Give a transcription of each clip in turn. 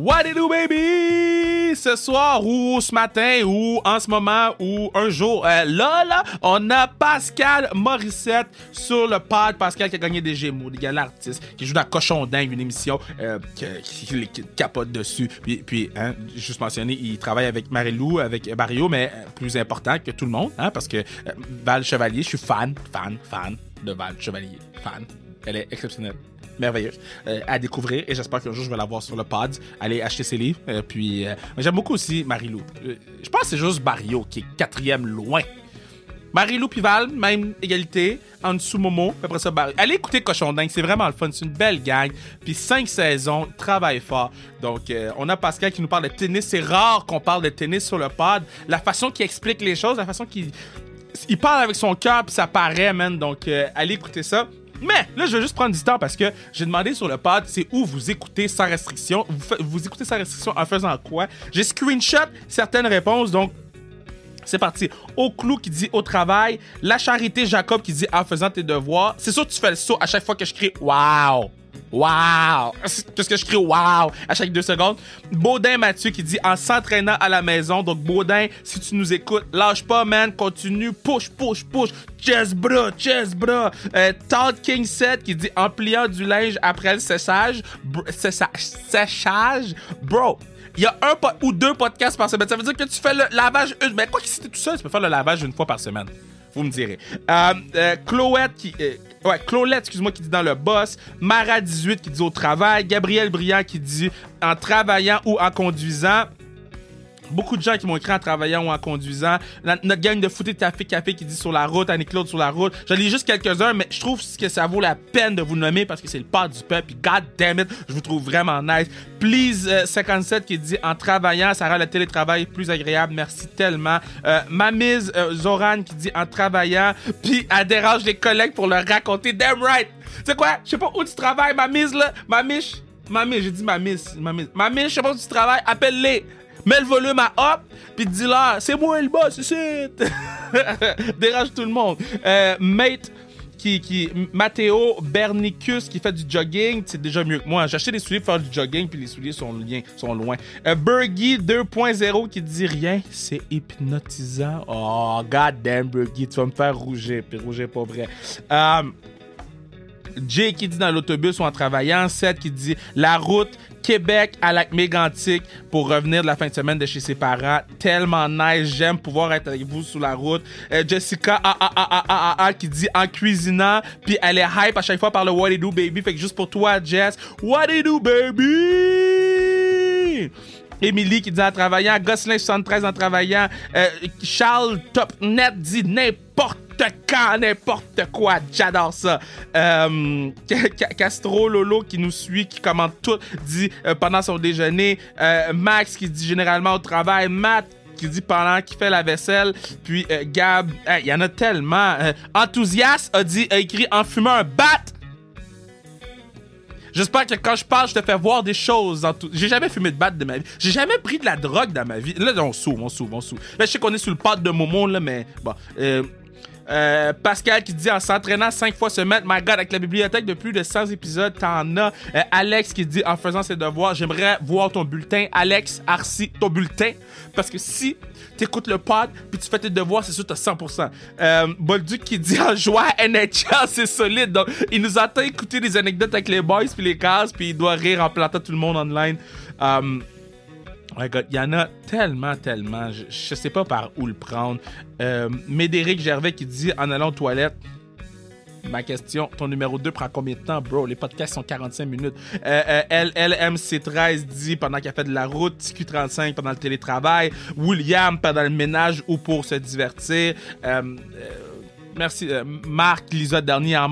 What it do, baby? Ce soir ou ce matin ou en ce moment ou un jour, euh, là, là, on a Pascal Morissette sur le pod. Pascal qui a gagné des Gémeaux, des gars l'artiste, qui joue dans Cochon Dingue, une émission euh, qui, capote dessus. Puis, hein, juste mentionner, il travaille avec Marilou, avec Mario, mais euh, plus important que tout le monde, hein, parce que Val Chevalier, je suis fan, fan, fan de Val Chevalier. Fan. Elle est exceptionnelle merveilleuse euh, à découvrir et j'espère qu'un jour je vais la voir sur le pod. Allez acheter ses livres. Euh, puis euh, j'aime beaucoup aussi Marilou. Euh, je pense que c'est juste Barrio qui est quatrième loin. Marilou puis Val, même égalité. En dessous Momo, après ça. Allez écouter Cochon Dingue, c'est vraiment le fun. C'est une belle gang. Puis cinq saisons, travaille fort. Donc on a Pascal qui nous parle de tennis. C'est rare qu'on parle de tennis sur le pod. La façon qu'il explique les choses, la façon qu'il il parle avec son cœur puis ça paraît, man. Donc, allez écouter ça. Mais là, je vais juste prendre du temps parce que j'ai demandé sur le pod, c'est où vous écoutez sans restriction. Vous, écoutez sans restriction en faisant quoi? J'ai screenshot certaines réponses, donc c'est parti. Au clou qui dit au travail. La charité Jacob qui dit en faisant tes devoirs. C'est sûr que tu fais le saut à chaque fois que je crie Wow! Wow! Qu'est-ce que je crie Wow! À chaque deux secondes. Baudin Mathieu qui dit en s'entraînant à la maison. Donc, Baudin, si tu nous écoutes, lâche pas, man. Continue. Push, push, push. Chest bras, chest bras. Euh, Todd King 7 qui dit en pliant du linge après le séchage. séchage. Bro, il y a un ou deux podcasts par semaine. Ça veut dire que tu fais le lavage une. Mais quoi que si tout seul, tu peux faire le lavage une fois par semaine. Vous me direz. Euh, euh, qui. Ouais, Clolette, excuse-moi, qui dit dans le boss. Mara18 qui dit au travail. Gabriel Briand qui dit en travaillant ou en conduisant. Beaucoup de gens qui m'ont écrit en travaillant ou en conduisant. Notre gang de footé de café café qui dit sur la route, Annie-Claude sur la route. J'en lis juste quelques-uns, mais je trouve que ça vaut la peine de vous nommer parce que c'est le pas du peuple. God damn it, je vous trouve vraiment nice. Please euh, 57 qui dit en travaillant, ça rend le télétravail plus agréable. Merci tellement. Euh, Mamise euh, Zoran qui dit en travaillant, puis elle dérange les collègues pour leur raconter. Damn right. Tu sais quoi? Je sais pas où tu travailles, Mamise là. Mamiche. Mamie, j'ai dit mamie. Mamie, je sais pas où tu travailles, appelle-les. Mets le volume à hop, puis dis-leur, c'est moi le boss, c'est Dérange tout le monde. Euh, mate, qui, qui, Matteo Bernicus qui fait du jogging, c'est déjà mieux que moi. J'ai acheté des souliers pour faire du jogging, puis les souliers sont, sont loin. Euh, Bergie 2.0 qui dit rien, c'est hypnotisant. Oh, god damn, Bergie, tu vas me faire rougir, puis rougir pas vrai. Euh, Jay qui dit dans l'autobus ou en travaillant. Seth qui dit la route Québec à lac mégantic pour revenir de la fin de semaine de chez ses parents. Tellement nice. J'aime pouvoir être avec vous sur la route. Euh, Jessica qui dit en cuisinant. Puis elle est hype à chaque fois par le What It Do Baby. Fait que juste pour toi, Jess. What It Do Baby! Émilie qui dit en travaillant, Gosselin 73 en travaillant, euh, Charles Topnet dit n'importe quand, n'importe quoi, j'adore ça. Euh, Ca- Castro Lolo qui nous suit, qui commente tout, dit euh, pendant son déjeuner, Euh, Max qui dit généralement au travail, Matt qui dit pendant qu'il fait la vaisselle, puis Gab, il y en a tellement. Enthousiaste a dit, a écrit en fumant un bat. J'espère que quand je parle, je te fais voir des choses. J'ai jamais fumé de batte de ma vie. J'ai jamais pris de la drogue dans ma vie. Là, on s'ouvre, on s'ouvre, on s'ouvre. Là, je sais qu'on est sous le pad de Momo, là, mais bon. Euh, Pascal qui dit en s'entraînant 5 fois semaine, my god, avec la bibliothèque de plus de 100 épisodes, t'en as. Euh, Alex qui dit en faisant ses devoirs, j'aimerais voir ton bulletin. Alex, Arcy, ton bulletin. Parce que si t'écoutes le pod puis tu fais tes devoirs, c'est sûr t'as 100%. Euh, Bolduc qui dit en jouant à NHL, c'est solide. Donc, il nous entend écouter des anecdotes avec les boys puis les cases puis il doit rire en plantant tout le monde online. Euh, il y en a tellement, tellement. Je, je sais pas par où le prendre. Euh, Médéric Gervais qui dit en allant aux toilettes. Ma question, ton numéro 2 prend combien de temps, bro? Les podcasts sont 45 minutes. Euh, euh, LLMC13 dit pendant qu'elle fait de la route, TQ35 pendant le télétravail, William pendant le ménage ou pour se divertir. Euh, euh, merci. Marc Lisa dernier en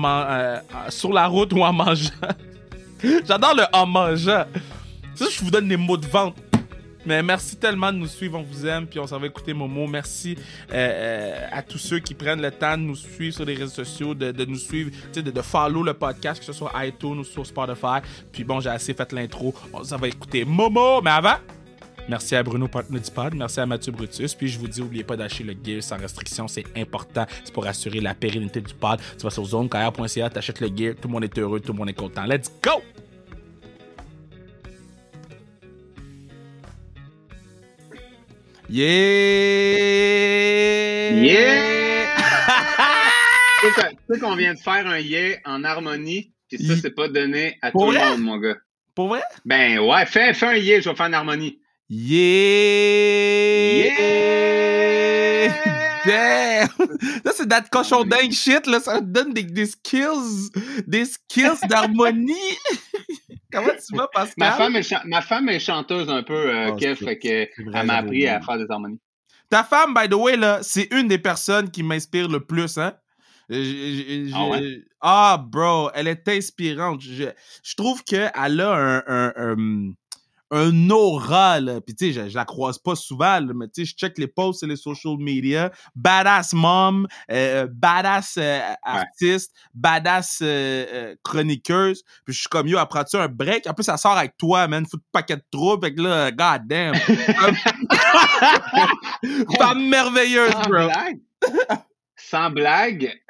sur la route ou en mangeant? J'adore le en mangeant. Ça, je vous donne des mots de vente. Mais merci tellement de nous suivre, on vous aime, puis on s'en va écouter Momo. Merci euh, euh, à tous ceux qui prennent le temps de nous suivre sur les réseaux sociaux, de, nous suivre, de, follow le podcast, que ce soit iTunes ou sur Spotify. Puis bon, j'ai assez fait l'intro, on s'en va écouter Momo. Mais avant, merci à Bruno Partner du Pod, merci à Mathieu Brutus. Puis je vous dis, n'oubliez pas d'acheter le gear sans restriction, c'est important. C'est pour assurer la pérennité du pod. Tu vas sur zonekr.ca, t'achètes le gear, tout le monde est heureux, tout le monde est content. Let's go! Yeah! Yeah! tu sais qu'on vient de faire un yeah en harmonie, puis ça, c'est pas donné à tout le monde, mon gars. Pour vrai? Ben ouais, fais, fais un yeah, je vais faire en harmonie. Yeah! Yeah! Damn! Ça, c'est that cochon dingue shit, là. Ça donne des, des skills, des skills d'harmonie. Comment tu vas, Pascal? Ma femme est, ma femme est chanteuse un peu, euh, oh, Kev, fait que elle m'a appris à faire des harmonies. Ta femme, by the way, là, c'est une des personnes qui m'inspire le plus, hein? Ah, ouais? ah, bro, elle est inspirante. Je, je trouve qu'elle a un, un, un, un aura, là. Puis, tu sais, je, la croise pas souvent, mais tu sais, je check les posts sur les social media. Badass mom, euh, badass euh, artiste, badass euh, chroniqueuse. Puis, je suis comme, yo, apprends-tu un break? En plus, ça sort avec toi, man. Faut de paquet de troubles. Fait que là, god damn. Femme merveilleuse, Sans bro. Blague. Sans blague,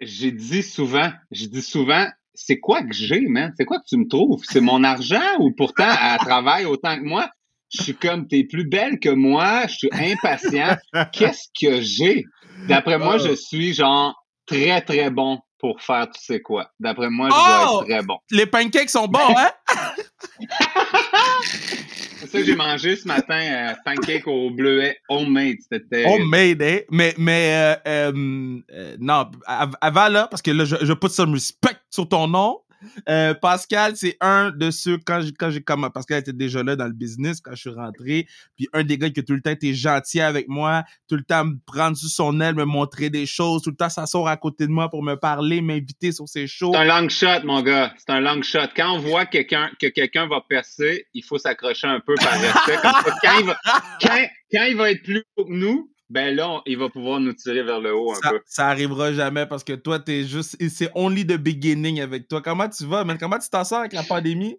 j'ai dit souvent, j'ai dit souvent, c'est quoi que j'ai, man? C'est quoi que tu me trouves? C'est mon argent ou pourtant elle travaille autant que moi? Je suis comme, t'es plus belle que moi, je suis impatient. Qu'est-ce que j'ai? D'après moi, je suis genre très, très bon pour faire tu sais quoi. D'après moi, je dois être oh! très bon. Les pancakes sont bons, hein? Ça que j'ai mangé ce matin, euh, pancake au bleuet homemade. C'était homemade, hein? Mais, mais euh, euh, non, avant là, parce que là, je, je put some respect sur ton nom. Euh, Pascal, c'est un de ceux, quand j'ai, quand Pascal était déjà là dans le business quand je suis rentré, puis un des gars qui tout le temps été gentil avec moi, tout le temps me prendre sous son aile, me montrer des choses, tout le temps s'asseoir à côté de moi pour me parler, m'inviter sur ses shows. C'est un long shot, mon gars. C'est un long shot. Quand on voit quelqu'un, que quelqu'un va percer, il faut s'accrocher un peu par respect. quand, il va, quand il va être plus haut que nous, ben là, il va pouvoir nous tirer vers le haut un ça, peu. Ça arrivera jamais parce que toi, t'es juste. C'est only the beginning avec toi. Comment tu vas, man? Comment tu t'en sors avec la pandémie?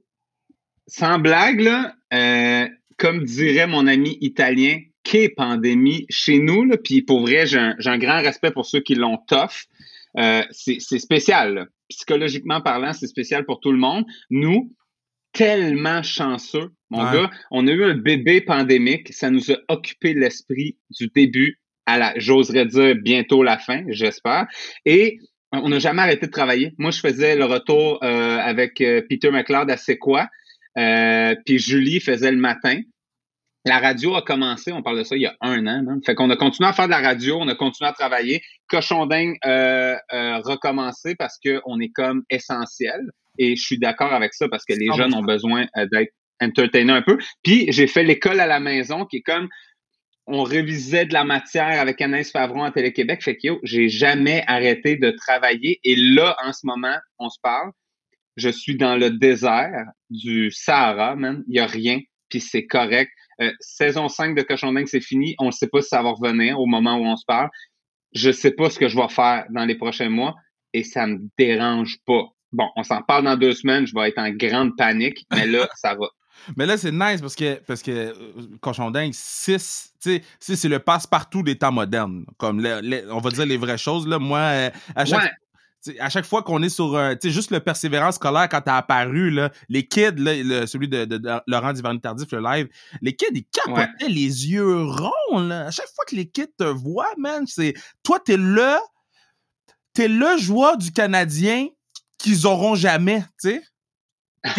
Sans blague, là, euh, comme dirait mon ami italien, qu'est pandémie chez nous, là, puis pour vrai, j'ai un, un, grand respect pour ceux qui l'ont tough. Euh, c'est spécial. Psychologiquement parlant, c'est spécial pour tout le monde. Nous, tellement chanceux, mon gars. On a eu un bébé pandémique. Ça nous a occupé l'esprit du début à la, j'oserais dire, bientôt la fin, j'espère. Et on n'a jamais arrêté de travailler. Moi, je faisais le retour euh, avec euh, Peter McLeod à C'est quoi? Euh, puis Julie faisait le matin. La radio a commencé, on parle de ça il y a un an. Hein? Fait qu'on a continué à faire de la radio, on a continué à travailler. Cochon dingue euh, recommencé parce qu'on est comme essentiel. Et je suis d'accord avec ça parce que les jeunes ont besoin euh, d'être entertainés un peu. Puis j'ai fait l'école à la maison qui est comme on révisait de la matière avec Anaïs Favron à Télé-Québec. Fait que yo, j'ai jamais arrêté de travailler. Et là, en ce moment, on se parle. Je suis dans le désert du Sahara, man. Il y a rien, puis c'est correct. Euh, saison 5 de Cochon Dingue, c'est fini. On ne sait pas si ça va revenir au moment où on se parle. Je sais pas ce que je vais faire dans les prochains mois et ça me dérange pas. Bon, on s'en parle dans deux semaines, je vais être en grande panique, mais là, ça va. Mais là, c'est nice parce que, parce que euh, Cochon Dingue, 6, c'est le passe-partout des temps modernes. Comme on va dire les vraies choses. Là. Moi, euh, à chaque, à chaque fois qu'on est sur euh, sais, juste le persévérance scolaire quand t'as apparu, là, les kids, là, celui de, de, de Laurent Duvernay Tardif, le live, les kids, ils capotaient les yeux ronds. Là. À chaque fois que les kids te voient, man, c'est toi, t'es le, t'es le joueur du Canadien qu'ils auront jamais, tu sais.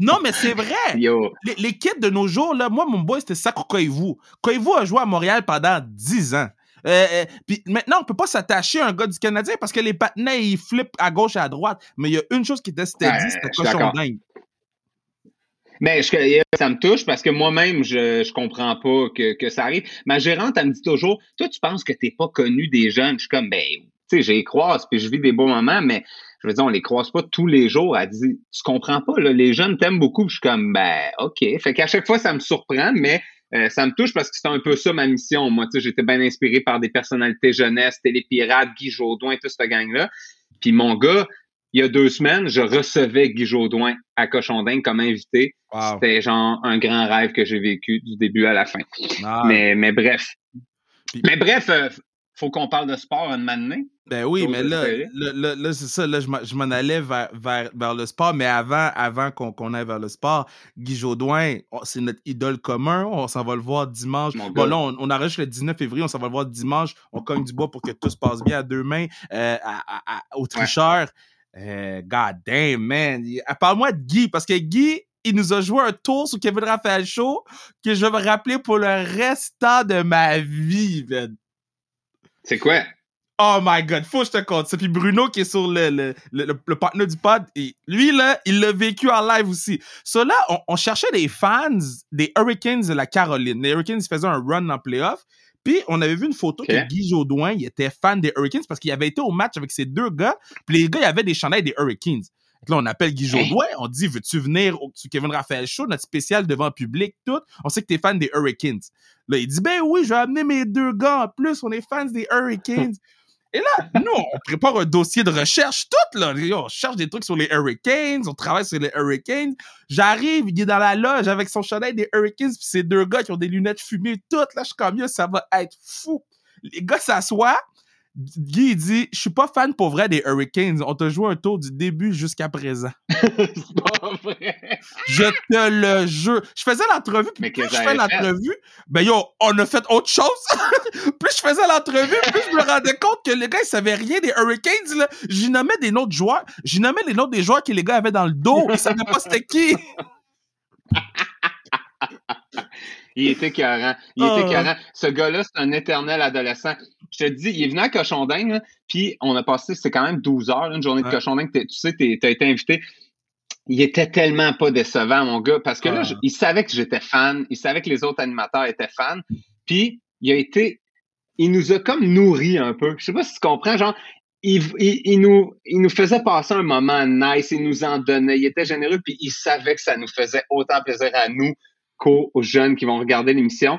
non, mais c'est vrai. Les, les, kids de nos jours, là, moi, mon boy, c'était Sakko Koivu. Koivu a joué à Montréal pendant 10 ans. Euh, euh, puis maintenant, on peut pas s'attacher à un gars du Canadien parce que les patinets, ils flippent à gauche et à droite. Mais il y a une chose qui était steady, c'était cochon dingue. Mais je, ça me touche parce que moi-même, je, je comprends pas que, que ça arrive. Ma gérante, elle me dit toujours, toi, tu penses que t'es pas connu des jeunes. Je suis comme, ben, tu sais, j'ai croise puis je vis des beaux moments, mais je veux dire, on les croise pas tous les jours. Elle dit, tu comprends pas, là, les jeunes t'aiment beaucoup. je suis comme, ben, OK. Fait qu'à chaque fois, ça me surprend, mais euh, ça me touche parce que c'est un peu ça ma mission. Moi, tu sais, j'étais bien inspiré par des personnalités jeunesse, Télépirate, Guy Jodoin, tout ce gang-là. Puis mon gars, il y a deux semaines, je recevais Guy Jodoin à Cochondin comme invité. C'était genre un grand rêve que j'ai vécu du début à la fin. Mais, mais bref. Mais bref, euh, faut qu'on parle de sport un moment donné. Ben oui, mais là, là, là, c'est ça, là, je m'en allais vers, vers, vers, le sport, mais avant, avant qu'on aille vers le sport, Guy Jodoin, c'est notre idole commun, on s'en va le voir dimanche. bon, là, on, on arrête le 19 février, on s'en va le voir dimanche, on cogne du bois pour que tout se passe bien à deux mains, euh, à, au tricheur. Euh, God damn, man. Parle-moi de Guy, parce que Guy, il nous a joué un tour sur Kevin Raphaël Show que je vais me rappeler pour le restant de ma vie, man. C'est quoi? Oh my god, faut que je te compte. C'est puis Bruno qui est sur le, le, le, partenaire du pod. Et lui, là, il l'a vécu en live aussi. So là, on, cherchait des fans des Hurricanes de la Caroline. Les Hurricanes faisaient un run en playoff. Puis on avait vu une photo que Guy Jodoin, il était fan des Hurricanes parce qu'il avait été au match avec ces deux gars. Puis les gars, il y avait des chandails des Hurricanes. Là, on appelle Guy? Jodoin, on dit Veux-tu venir au Kevin Raphaël Show, notre spécial devant le public, tout? On sait que t'es fan des Hurricanes. Là, il dit Ben oui, je vais amener mes deux gars en plus, on est fans des Hurricanes. Et là, nous, on prépare un dossier de recherche, tout, là. On cherche des trucs sur les Hurricanes, on travaille sur les Hurricanes. J'arrive, il est dans la loge avec son chandail des Hurricanes, puis ces deux gars qui ont des lunettes fumées, toutes. Là, je suis comme, ça va être fou. Les gars s'assoient, Guy, dit Je suis pas fan pour vrai des Hurricanes. On t'a joué un tour du début jusqu'à présent. c'est pas vrai. Je te le jure. Je faisais l'entrevue, puis plus je fais l'entrevue, ben yo, on a fait autre chose. plus je faisais l'entrevue, plus je me rendais compte que les gars, ils savaient rien des Hurricanes. J'y nommais des noms de joueurs. J'y nommais les noms des joueurs que les gars avaient dans le dos. Ils savaient pas c'était qui. Il était carré. Il était ah. Ce gars-là, c'est un éternel adolescent. Je te dis, il est venu à Cochonding, puis on a passé, c'est quand même 12 heures, une journée de Cochonding. Tu sais, tu as été invité. Il était tellement pas décevant, mon gars, parce que là, il savait que j'étais fan, il savait que les autres animateurs étaient fans, puis il a été, il nous a comme nourri un peu. Je sais pas si tu comprends, genre, il, il, nous, il nous faisait passer un moment nice, il nous en donnait, il était généreux, puis il savait que ça nous faisait autant plaisir à nous qu'aux jeunes qui vont regarder l'émission.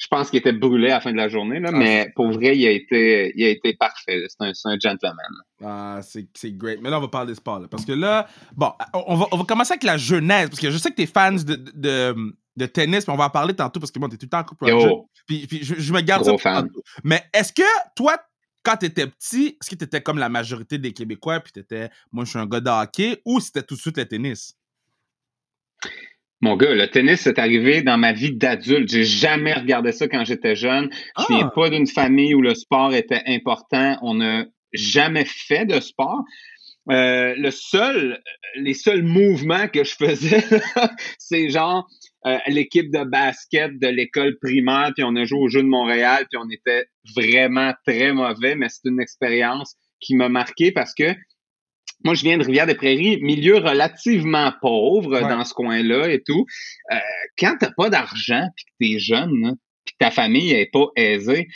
Je pense qu'il était brûlé à la fin de la journée, là, ah, mais pour vrai, il a été, il a été parfait. C'est un, un, gentleman. Ah, c'est, great. Mais là, on va parler de sport. Là, parce que là, bon, on va, on va commencer avec la jeunesse. Parce que je sais que tu es fan de, de, de, tennis, mais on va en parler tantôt parce que bon, tu es tout le temps en couple Puis, puis je, je, me garde ça pour Mais est-ce que toi, quand tu étais petit, est-ce que tu étais comme la majorité des Québécois, puis tu étais, moi, je suis un gars de hockey, ou c'était tout de suite le tennis? Mon gars, le tennis est arrivé dans ma vie d'adulte. J'ai jamais regardé ça quand j'étais jeune. Je viens ah! pas d'une famille où le sport était important. On n'a jamais fait de sport. Euh, le seul, les seuls mouvements que je faisais, c'est genre euh, l'équipe de basket de l'école primaire, puis on a joué au Jeu de Montréal, puis on était vraiment très mauvais, mais c'est une expérience qui m'a marqué parce que moi, je viens de Rivière-des-Prairies, milieu relativement pauvre dans ce coin-là et tout. Euh, quand t'as pas d'argent, puis que t'es jeune, puis que ta famille est pas aisée,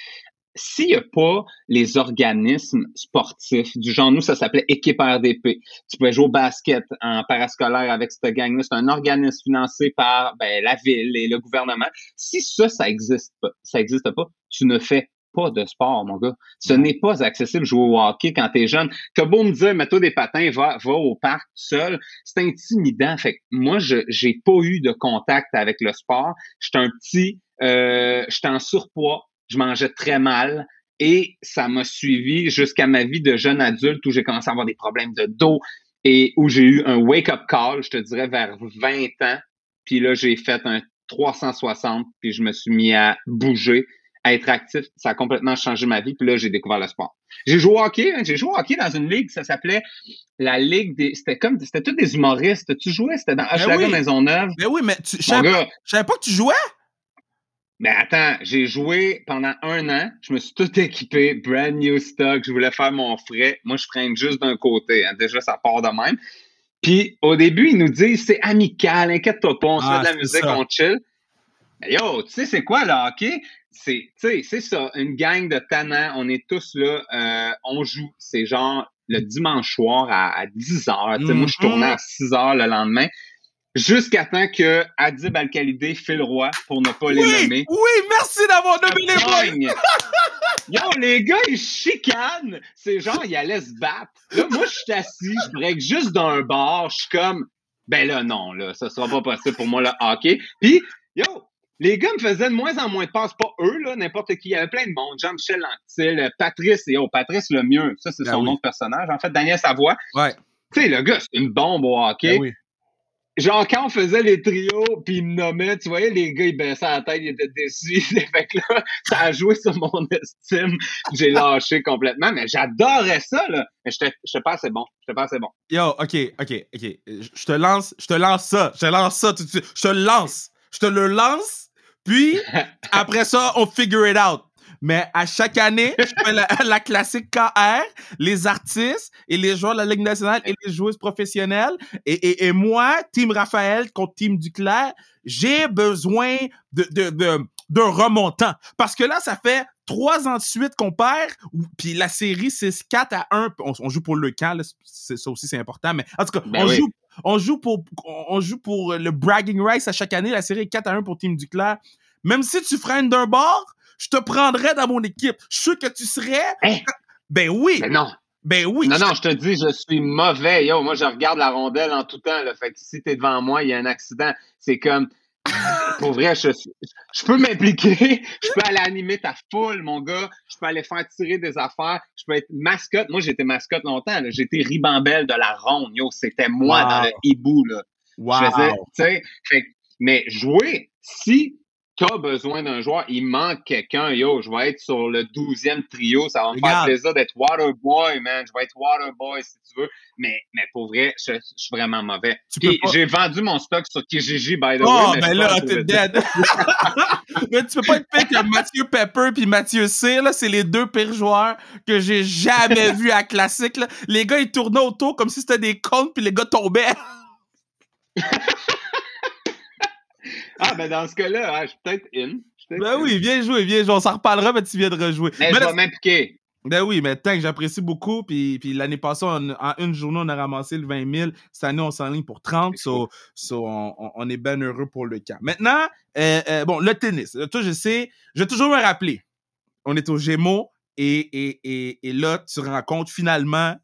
s'il n'y a pas les organismes sportifs, du genre, nous, ça s'appelait équipe RDP. Tu pouvais jouer au basket en parascolaire avec cette gang-là. C'est un organisme financé par ben, la ville et le gouvernement. Si ça, ça existe pas, ça existe pas, tu ne fais pas de sport, mon gars. Ce n'est pas accessible jouer au hockey quand t'es jeune. T'as beau me dire, mets-toi des patins, va, va au parc seul. C'est intimidant. Fait que moi, je j'ai pas eu de contact avec le sport. J'étais un petit, euh, j'étais en surpoids. Je mangeais très mal. Et ça m'a suivi jusqu'à ma vie de jeune adulte où j'ai commencé à avoir des problèmes de dos et où j'ai eu un wake-up call, je te dirais, vers 20 ans. Puis là, j'ai fait un 360, puis je me suis mis à bouger être actif, ça a complètement changé ma vie. Puis là, j'ai découvert le sport. J'ai joué au hockey, hein, j'ai joué au hockey dans une ligue, ça s'appelait la ligue des. C'était comme c'était tous des humoristes. Tu jouais, c'était dans Hochelaga ben oui. Maisonneuve. Mais ben oui, mais tu, je savais pas, savais pas que tu jouais? Mais attends, j'ai joué pendant un an. Je me suis tout équipé, brand new stock. Je voulais faire mon frais. Moi, je freine juste d'un côté. Hein. Déjà, ça part de même. Puis au début, ils nous disent c'est amical, inquiète-toi pas, on se fait de la ah, musique, on chill. Mais yo, tu sais, c'est quoi le hockey? C'est, c'est ça, une gang de tannants, on est tous là, euh, on joue, c'est genre le dimanche soir à, 10 heures. Mm Moi, je tournais à 6 heures le lendemain. Jusqu'à temps que Adib Al-Khalidé fait le roi pour ne pas les nommer. Oui, merci d'avoir nommé les boys! Yo, les gars, ils chicanent. C'est genre, ils allaient se battre. Là, moi, je suis assis, je break juste dans un bar. Je suis comme, ben là, non, là, ça sera pas possible pour moi, le hockey. Puis, yo, les gars me faisaient de moins en moins de passes, pas eux, là, n'importe qui. Il y avait plein de monde. Jean-Michel Anctil, Patrice, et oh, Patrice le mieux. Ça, c'est Ben son oui. nom de personnage. En fait, Daniel Savoie. Ouais. Tu sais, le gars, c'est une bombe au hockey. Ben oui. Genre, quand on faisait les trios, puis il me nommait, tu voyais, les gars, ils baissaient la tête, ils étaient déçus. fait que là, ça a joué sur mon estime. J'ai lâché complètement, mais j'adorais ça, là. Mais j'étais j'étais pas assez bon. J'étais pas assez bon. Yo, ok, ok, ok. Je te lance, je te lance ça. Je te lance ça tout de suite. Je te lance. Je te le lance. Puis, après ça, on figure it out. Mais à chaque année, je fais la, la classique KR, les artistes et les joueurs de la Ligue nationale et les joueuses professionnelles. Et, et, et moi, Team Raphaël contre Team Duclair, j'ai besoin de, de, de, d'un remontant. Parce que là, ça fait trois ans de suite qu'on perd, puis la série, c'est 4 à 1. On, on joue pour le camp, là, ça aussi, c'est important. Mais en tout cas, Ben on, oui. joue, on, joue pour, on joue pour le bragging rights à chaque année. La série est 4 à 1 pour Team Duclair. Même si tu freines d'un bord, je te prendrais dans mon équipe. Je suis sûr que tu serais. Hein? Ben oui. Mais non. Ben oui. Non, non, je te dis, je suis mauvais. Yo, moi, je regarde la rondelle en tout temps. Là. Fait que si t'es devant moi, il y a un accident. C'est comme. Pour vrai, je, je peux m'impliquer. Je peux aller animer ta foule, mon gars. Je peux aller faire tirer des affaires. Je peux être mascotte. Moi, j'étais mascotte longtemps. J'étais ribambelle de la ronde. Yo, c'était moi Wow. dans le hibou. Là. Wow. Je faisais, fait mais jouer, si t'as besoin d'un joueur, il manque quelqu'un, yo, je vais être sur le 12e trio, ça va me faire plaisir d'être Waterboy, man, je vais être Waterboy si tu veux, mais, mais pour vrai, je, je suis vraiment mauvais. Tu pas- j'ai vendu mon stock sur Kijiji, by the Oh, way. mais je ben là, t'es dead. mais tu peux pas être pire que Mathieu Pepper puis Mathieu Cyr, là. C'est les deux pires joueurs que j'ai jamais vus à Classique, là. Les gars, ils tournaient autour comme si c'était des comptes puis les gars tombaient. Ah, ben dans ce cas-là, hein, je suis peut-être in. Ben in. oui, viens jouer, viens jouer. On s'en reparlera, mais tu viens de rejouer. Mais Mais je vais m'impliquer. Ben oui, mais tant que j'apprécie beaucoup. Puis, puis l'année passée, on- en une journée, on a ramassé le 20 000. Cette année, on s'enligne pour 30. C'est So, so on, on- est bien heureux pour le camp. Maintenant, euh, euh, bon, le tennis. Toi, je sais, je vais toujours me rappeler. On est au Gémeaux et, et, et, et là, tu rencontres finalement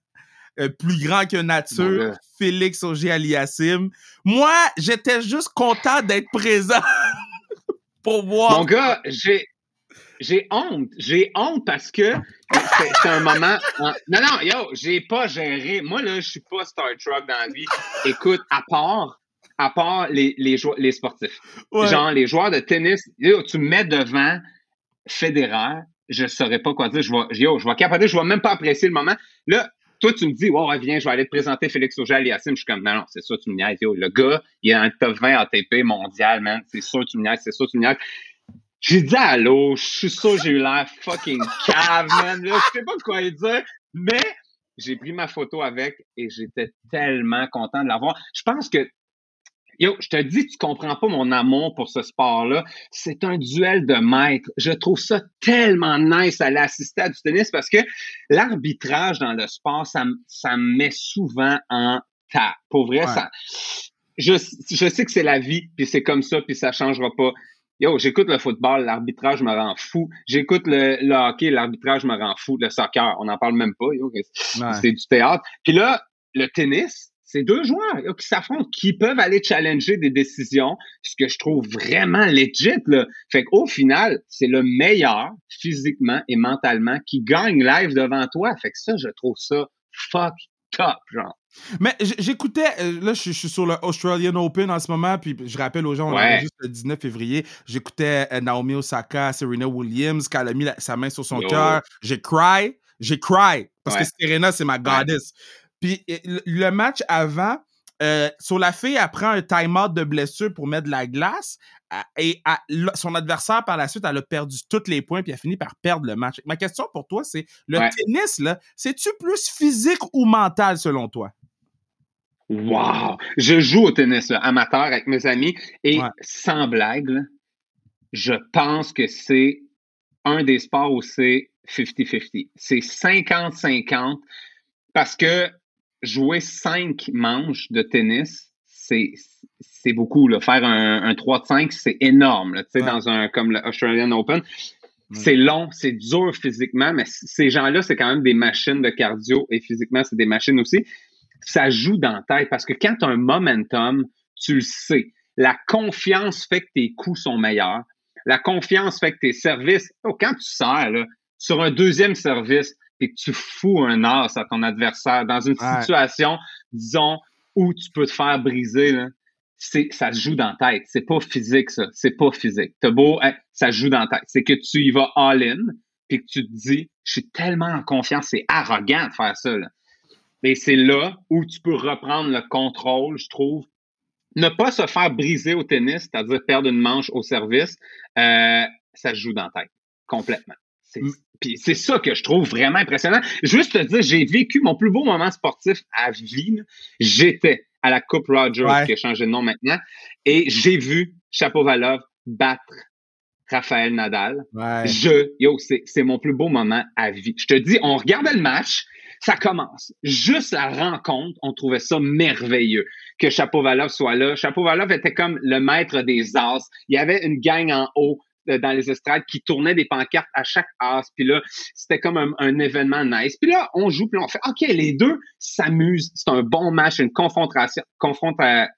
euh, plus grand que nature. Félix Auger-Aliassime. Moi, j'étais juste content d'être présent pour voir. Mon gars, j'ai j'ai honte. J'ai honte parce que c'est un moment. en- Non, non, yo, j'ai pas géré. Moi, là, je suis pas Star Trek dans la vie. Écoute, à part, à part les, les, les sportifs. Ouais. Genre, les joueurs de tennis, yo, tu me mets devant Federer, je saurais pas quoi dire. Je vais, yo, je vais capoter, je vais même pas apprécier le moment. Là, toi, tu me dis, ouais, ouais, viens, je vais aller te présenter Félix Auger Aliassime. Je suis comme, non, non, c'est sûr, tu me niaises. Le gars, il est dans le top 20 ATP mondial, man. C'est sûr, tu me niaises, c'est sûr, tu me niaises. J'ai dit allô, je suis sûr, j'ai eu l'air fucking cave, man. Je sais pas quoi lui dire, mais j'ai pris ma photo avec et j'étais tellement content de l'avoir. Je pense que Yo, je te dis, tu comprends pas mon amour pour ce sport-là. C'est un duel de maîtres. Je trouve ça tellement nice à l'assister à du tennis parce que l'arbitrage dans le sport, ça, me- ça me met souvent en tas. Pour vrai, Ouais. ça. Je, je sais que c'est la vie, puis c'est comme ça, puis ça changera pas. Yo, j'écoute le football, l'arbitrage me rend fou. J'écoute le, le hockey, l'arbitrage me rend fou. Le soccer, on n'en parle même pas. Yo, Ouais. c'est du théâtre. Puis là, le tennis, c'est deux joueurs là, qui s'affrontent, qui peuvent aller challenger des décisions, ce que je trouve vraiment legit. Là. Fait qu'au final, c'est le meilleur physiquement et mentalement qui gagne live devant toi. Fait que ça, je trouve ça fuck top, genre. Mais j'écoutais, euh, là, je suis- sur le Australian Open en ce moment, puis je rappelle aux gens, on Ouais. juste le 19 février, j'écoutais euh, Naomi Osaka, Serena Williams, quand elle a mis la- sa main sur son cœur, j'ai cry, j'ai cry, parce Ouais. que Serena, c'est ma goddess. Puis le- match avant, euh, sur la fille, elle prend un time-out de blessure pour mettre de la glace, et son adversaire, par la suite, elle a perdu tous les points, puis elle a fini par perdre le match. Ma question pour toi, c'est, le Ouais. tennis, là, c'est-tu plus physique ou mental, selon toi? Wow! Je joue au tennis là, amateur avec mes amis et Ouais. sans blague, là, je pense que c'est un des sports où c'est 50-50. C'est 50-50 parce que jouer cinq manches de tennis, c'est c'est beaucoup. Là. Faire un, un 3 de 5, c'est énorme. Là, Tu sais, Ouais. Dans un comme le Australian Open. C'est long, c'est dur physiquement, mais ces gens-là, c'est quand même des machines de cardio et physiquement, c'est des machines aussi. Ça joue dans la tête parce que quand tu as un momentum, tu le sais. La confiance fait que tes coûts sont meilleurs. La confiance fait que tes services, oh, quand tu sers là, sur un deuxième service et que tu fous un as à ton adversaire dans une situation, disons, où tu peux te faire briser, là, c'est, ça se joue dans la tête. C'est pas physique, ça. C'est pas physique. T'as beau, hein, ça joue dans la tête. C'est que tu y vas all-in, puis que tu te dis, je suis tellement en confiance, c'est arrogant de faire ça, là. Et c'est là où tu peux reprendre le contrôle, je trouve. Ne pas se faire briser au tennis, c'est-à-dire perdre une manche au service, euh, ça se joue dans la tête, complètement. C'est. Puis c'est ça que je trouve vraiment impressionnant. Juste te dire, j'ai vécu mon plus beau moment sportif à vie. J'étais à la Coupe Rogers, qui a changé de nom maintenant, et j'ai vu Chapovalov battre Raphaël Nadal. Je, yo, c'est mon plus beau moment à vie. Je te dis, on regardait le match, ça commence. Juste la rencontre, on trouvait ça merveilleux que Chapovalov soit là. Chapovalov était comme le maître des as. Il y avait une gang en haut dans les estrades qui tournait des pancartes à chaque as. Puis là, c'était comme un, événement nice. Puis là, on joue, puis on fait, OK, les deux s'amusent. C'est un bon match, une confrontation. confrontation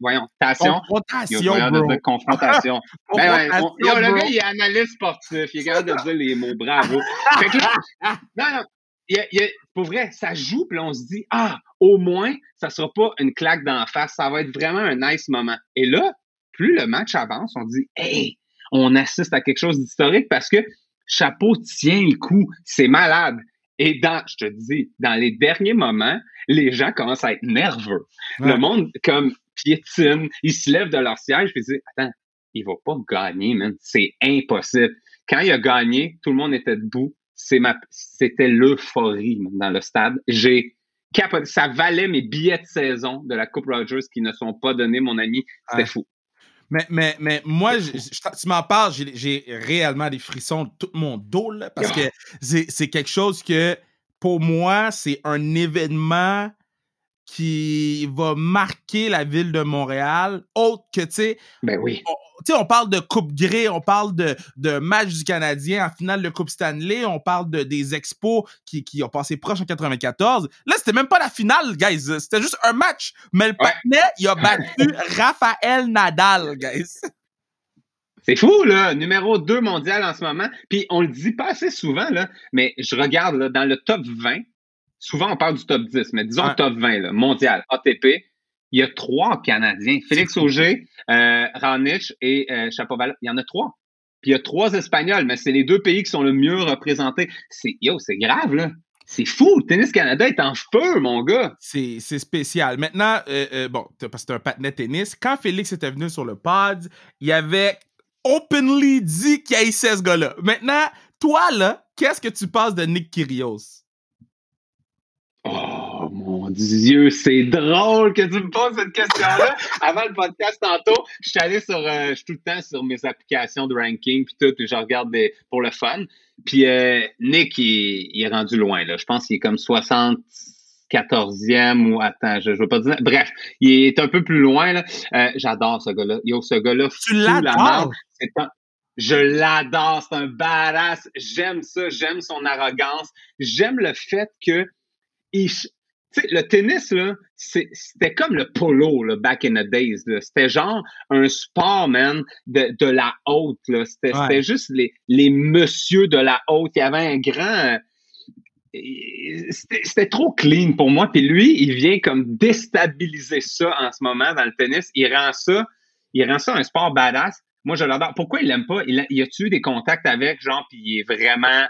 voyons, tation. Confrontation, bro. confrontation. ben, le gars, il est analyste sportif. Il est capable de dire les mots. Bravo. non, non. Il, il, pour vrai, ça joue, puis on se dit, ah, au moins, ça sera pas une claque d'en face. Ça va être vraiment un nice moment. Et là, plus le match avance, on dit, hey, on assiste à quelque chose d'historique parce que Chapeau tient le coup. C'est malade. Et dans, je te dis, dans les derniers moments, les gens commencent à être nerveux. Le monde, comme, piétine, ils se lèvent de leur siège et disent, attends, il va pas gagner, man. C'est impossible. Quand il a gagné, tout le monde était debout. C'est ma, c'était l'euphorie dans le stade. J'ai ça valait mes billets de saison de la Coupe Rogers qui ne sont pas donnés, mon ami. C'était fou. Mais, mais, mais moi, tu m'en parles, j'ai réellement des frissons de tout mon dos, là, parce que c'est quelque chose que, pour moi, c'est un événement qui va marquer la ville de Montréal, autre que, tu sais, ben oui. Tu sais, on parle de Coupe Grey, on parle de, de match du Canadien en finale de Coupe Stanley, on parle de, des expos qui, qui ont passé proche en 94. Là, c'était même pas la finale, guys. C'était juste un match. Mais le ouais. il a battu Raphaël Nadal, guys. C'est fou, là. Numéro 2 mondial en ce moment. Puis on le dit pas assez souvent, là, mais je regarde là, dans le top 20, souvent on parle du top 10, mais disons top 20, là, mondial, ATP, il y a trois Canadiens. Félix Auger, euh, Ranich et euh, Chapovalov. Il y en a trois. Puis il y a trois Espagnols, mais c'est les deux pays qui sont le mieux représentés. C'est, yo, c'est grave, là. C'est fou, le Tennis Canada est en feu, mon gars. C'est, spécial. Maintenant, euh, euh, bon, parce que c'est un patinet tennis, quand Félix était venu sur le pod, il avait openly dit qu'il haïssait ce gars-là. Maintenant, toi, là, qu'est-ce que tu penses de Nick Kyrgios? Mon Dieu, c'est drôle que tu me poses cette question-là. Avant le podcast tantôt, je suis allé sur, euh, je suis tout le temps sur mes applications de ranking puis tout, puis je regarde des, pour le fun. Puis euh, Nick, il, est rendu loin là. Je pense qu'il est comme 74e ou attends, je, je veux pas dire. Bref, il est un peu plus loin là. Euh, j'adore ce gars-là. Yo, ce gars-là, tu l'adores? Je l'adore, c'est un badass. J'aime ça, j'aime son arrogance, j'aime le fait que le tennis, là, c'était comme le polo, là, back in the days. C'était genre un sport, man, de, de la haute. C'était juste les, les messieurs de la haute. Il y avait un grand... C'était trop clean pour moi. Puis lui, il vient comme déstabiliser ça en ce moment dans le tennis. Il rend ça, il rend ça un sport badass. Moi, je l'adore. Pourquoi il l'aime pas? Il a, il a-tu eu des contacts avec, genre, puis il est vraiment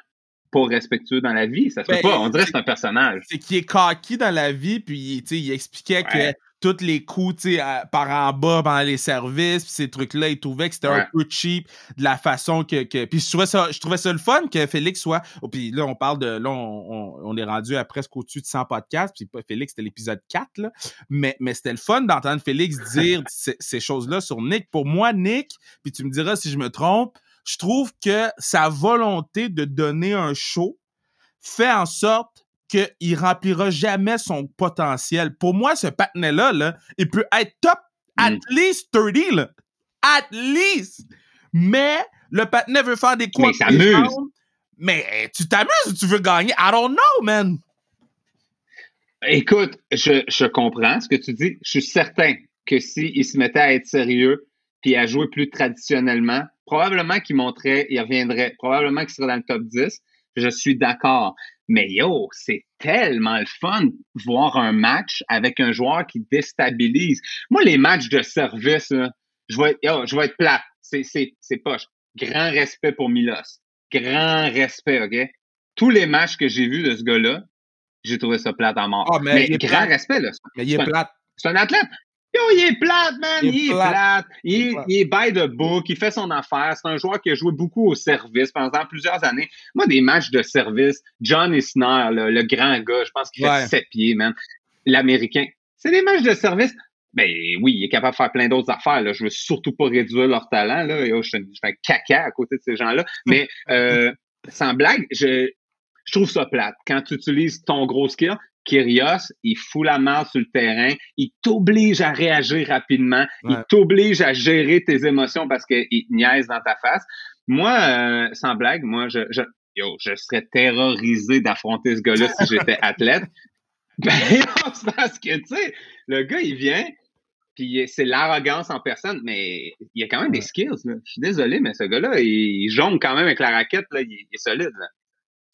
pas respectueux dans la vie. Ça se fait ben, pas. On dirait que c'est un personnage. C'est qu'il est cocky dans la vie, puis il expliquait que tous les coups par en bas pendant les services, puis ces trucs-là, il trouvait que c'était un peu cheap de la façon que. Puis je trouvais, ça, je trouvais ça le fun que Félix soit. Oh, puis là, on parle de. Là, on, est rendu à presque au-dessus de 100 podcasts, puis Félix, c'était l'épisode 4, là. Mais, mais c'était le fun d'entendre Félix dire ces, ces choses-là sur Nick. Pour moi, Nick, puis tu me diras si je me trompe, je trouve que sa volonté de donner un show fait en sorte qu'il remplira jamais son potentiel. Pour moi, ce patinet-là, là, il peut être top at mm. least 30, là. At least! Mais le patinet veut faire des coups. Mais Mais tu t'amuses ou tu veux gagner? I don't know, man. Écoute, je, je comprends ce que tu dis. Je suis certain que s'il se mettait à être sérieux puis à jouer plus traditionnellement, probablement qu'il monterait, il reviendrait, probablement qu'il serait dans le top 10. Je suis d'accord. Mais yo, c'est tellement le fun de voir un match avec un joueur qui déstabilise. Moi, les matchs de service, je vais, yo, je vais être plat. C'est, c'est, c'est poche. Grand respect pour Milos. Grand respect, OK? Tous les matchs que j'ai vus de ce gars-là, j'ai trouvé ça plate à mort. Ah, mais il est grand plate. respect, là. Mais il est C'est un- plate. C'est un athlète. Yo, il est plate, man. Il est Il est plate. plate. Il, Il est by the book. Il fait son affaire. C'est un joueur qui a joué beaucoup au service pendant plusieurs années. Moi, des matchs de service, John Isner, le, le grand gars, je pense qu'il Ouais. fait 7 pieds, man. L'Américain. C'est des matchs de service. Ben oui, il est capable de faire plein d'autres affaires. Là. Je veux surtout pas réduire leur talent. Là. Yo, je, fais, je fais un caca à côté de ces gens-là. Mais euh, sans blague, je, je trouve ça plate. Quand tu utilises ton gros skill, Kyrios, il fout la main sur le terrain, il t'oblige à réagir rapidement, il t'oblige à gérer tes émotions parce qu'il te niaise dans ta face. Moi, euh, sans blague, moi, je, je, yo, je serais terrorisé d'affronter ce gars-là si j'étais athlète. Ben, non, c'est parce que, tu sais, le gars, il vient, puis c'est l'arrogance en personne, mais il a quand même des skills. Là. Je suis désolé, mais ce gars-là, il, il jongle quand même avec la raquette, là, il, il est solide. Là.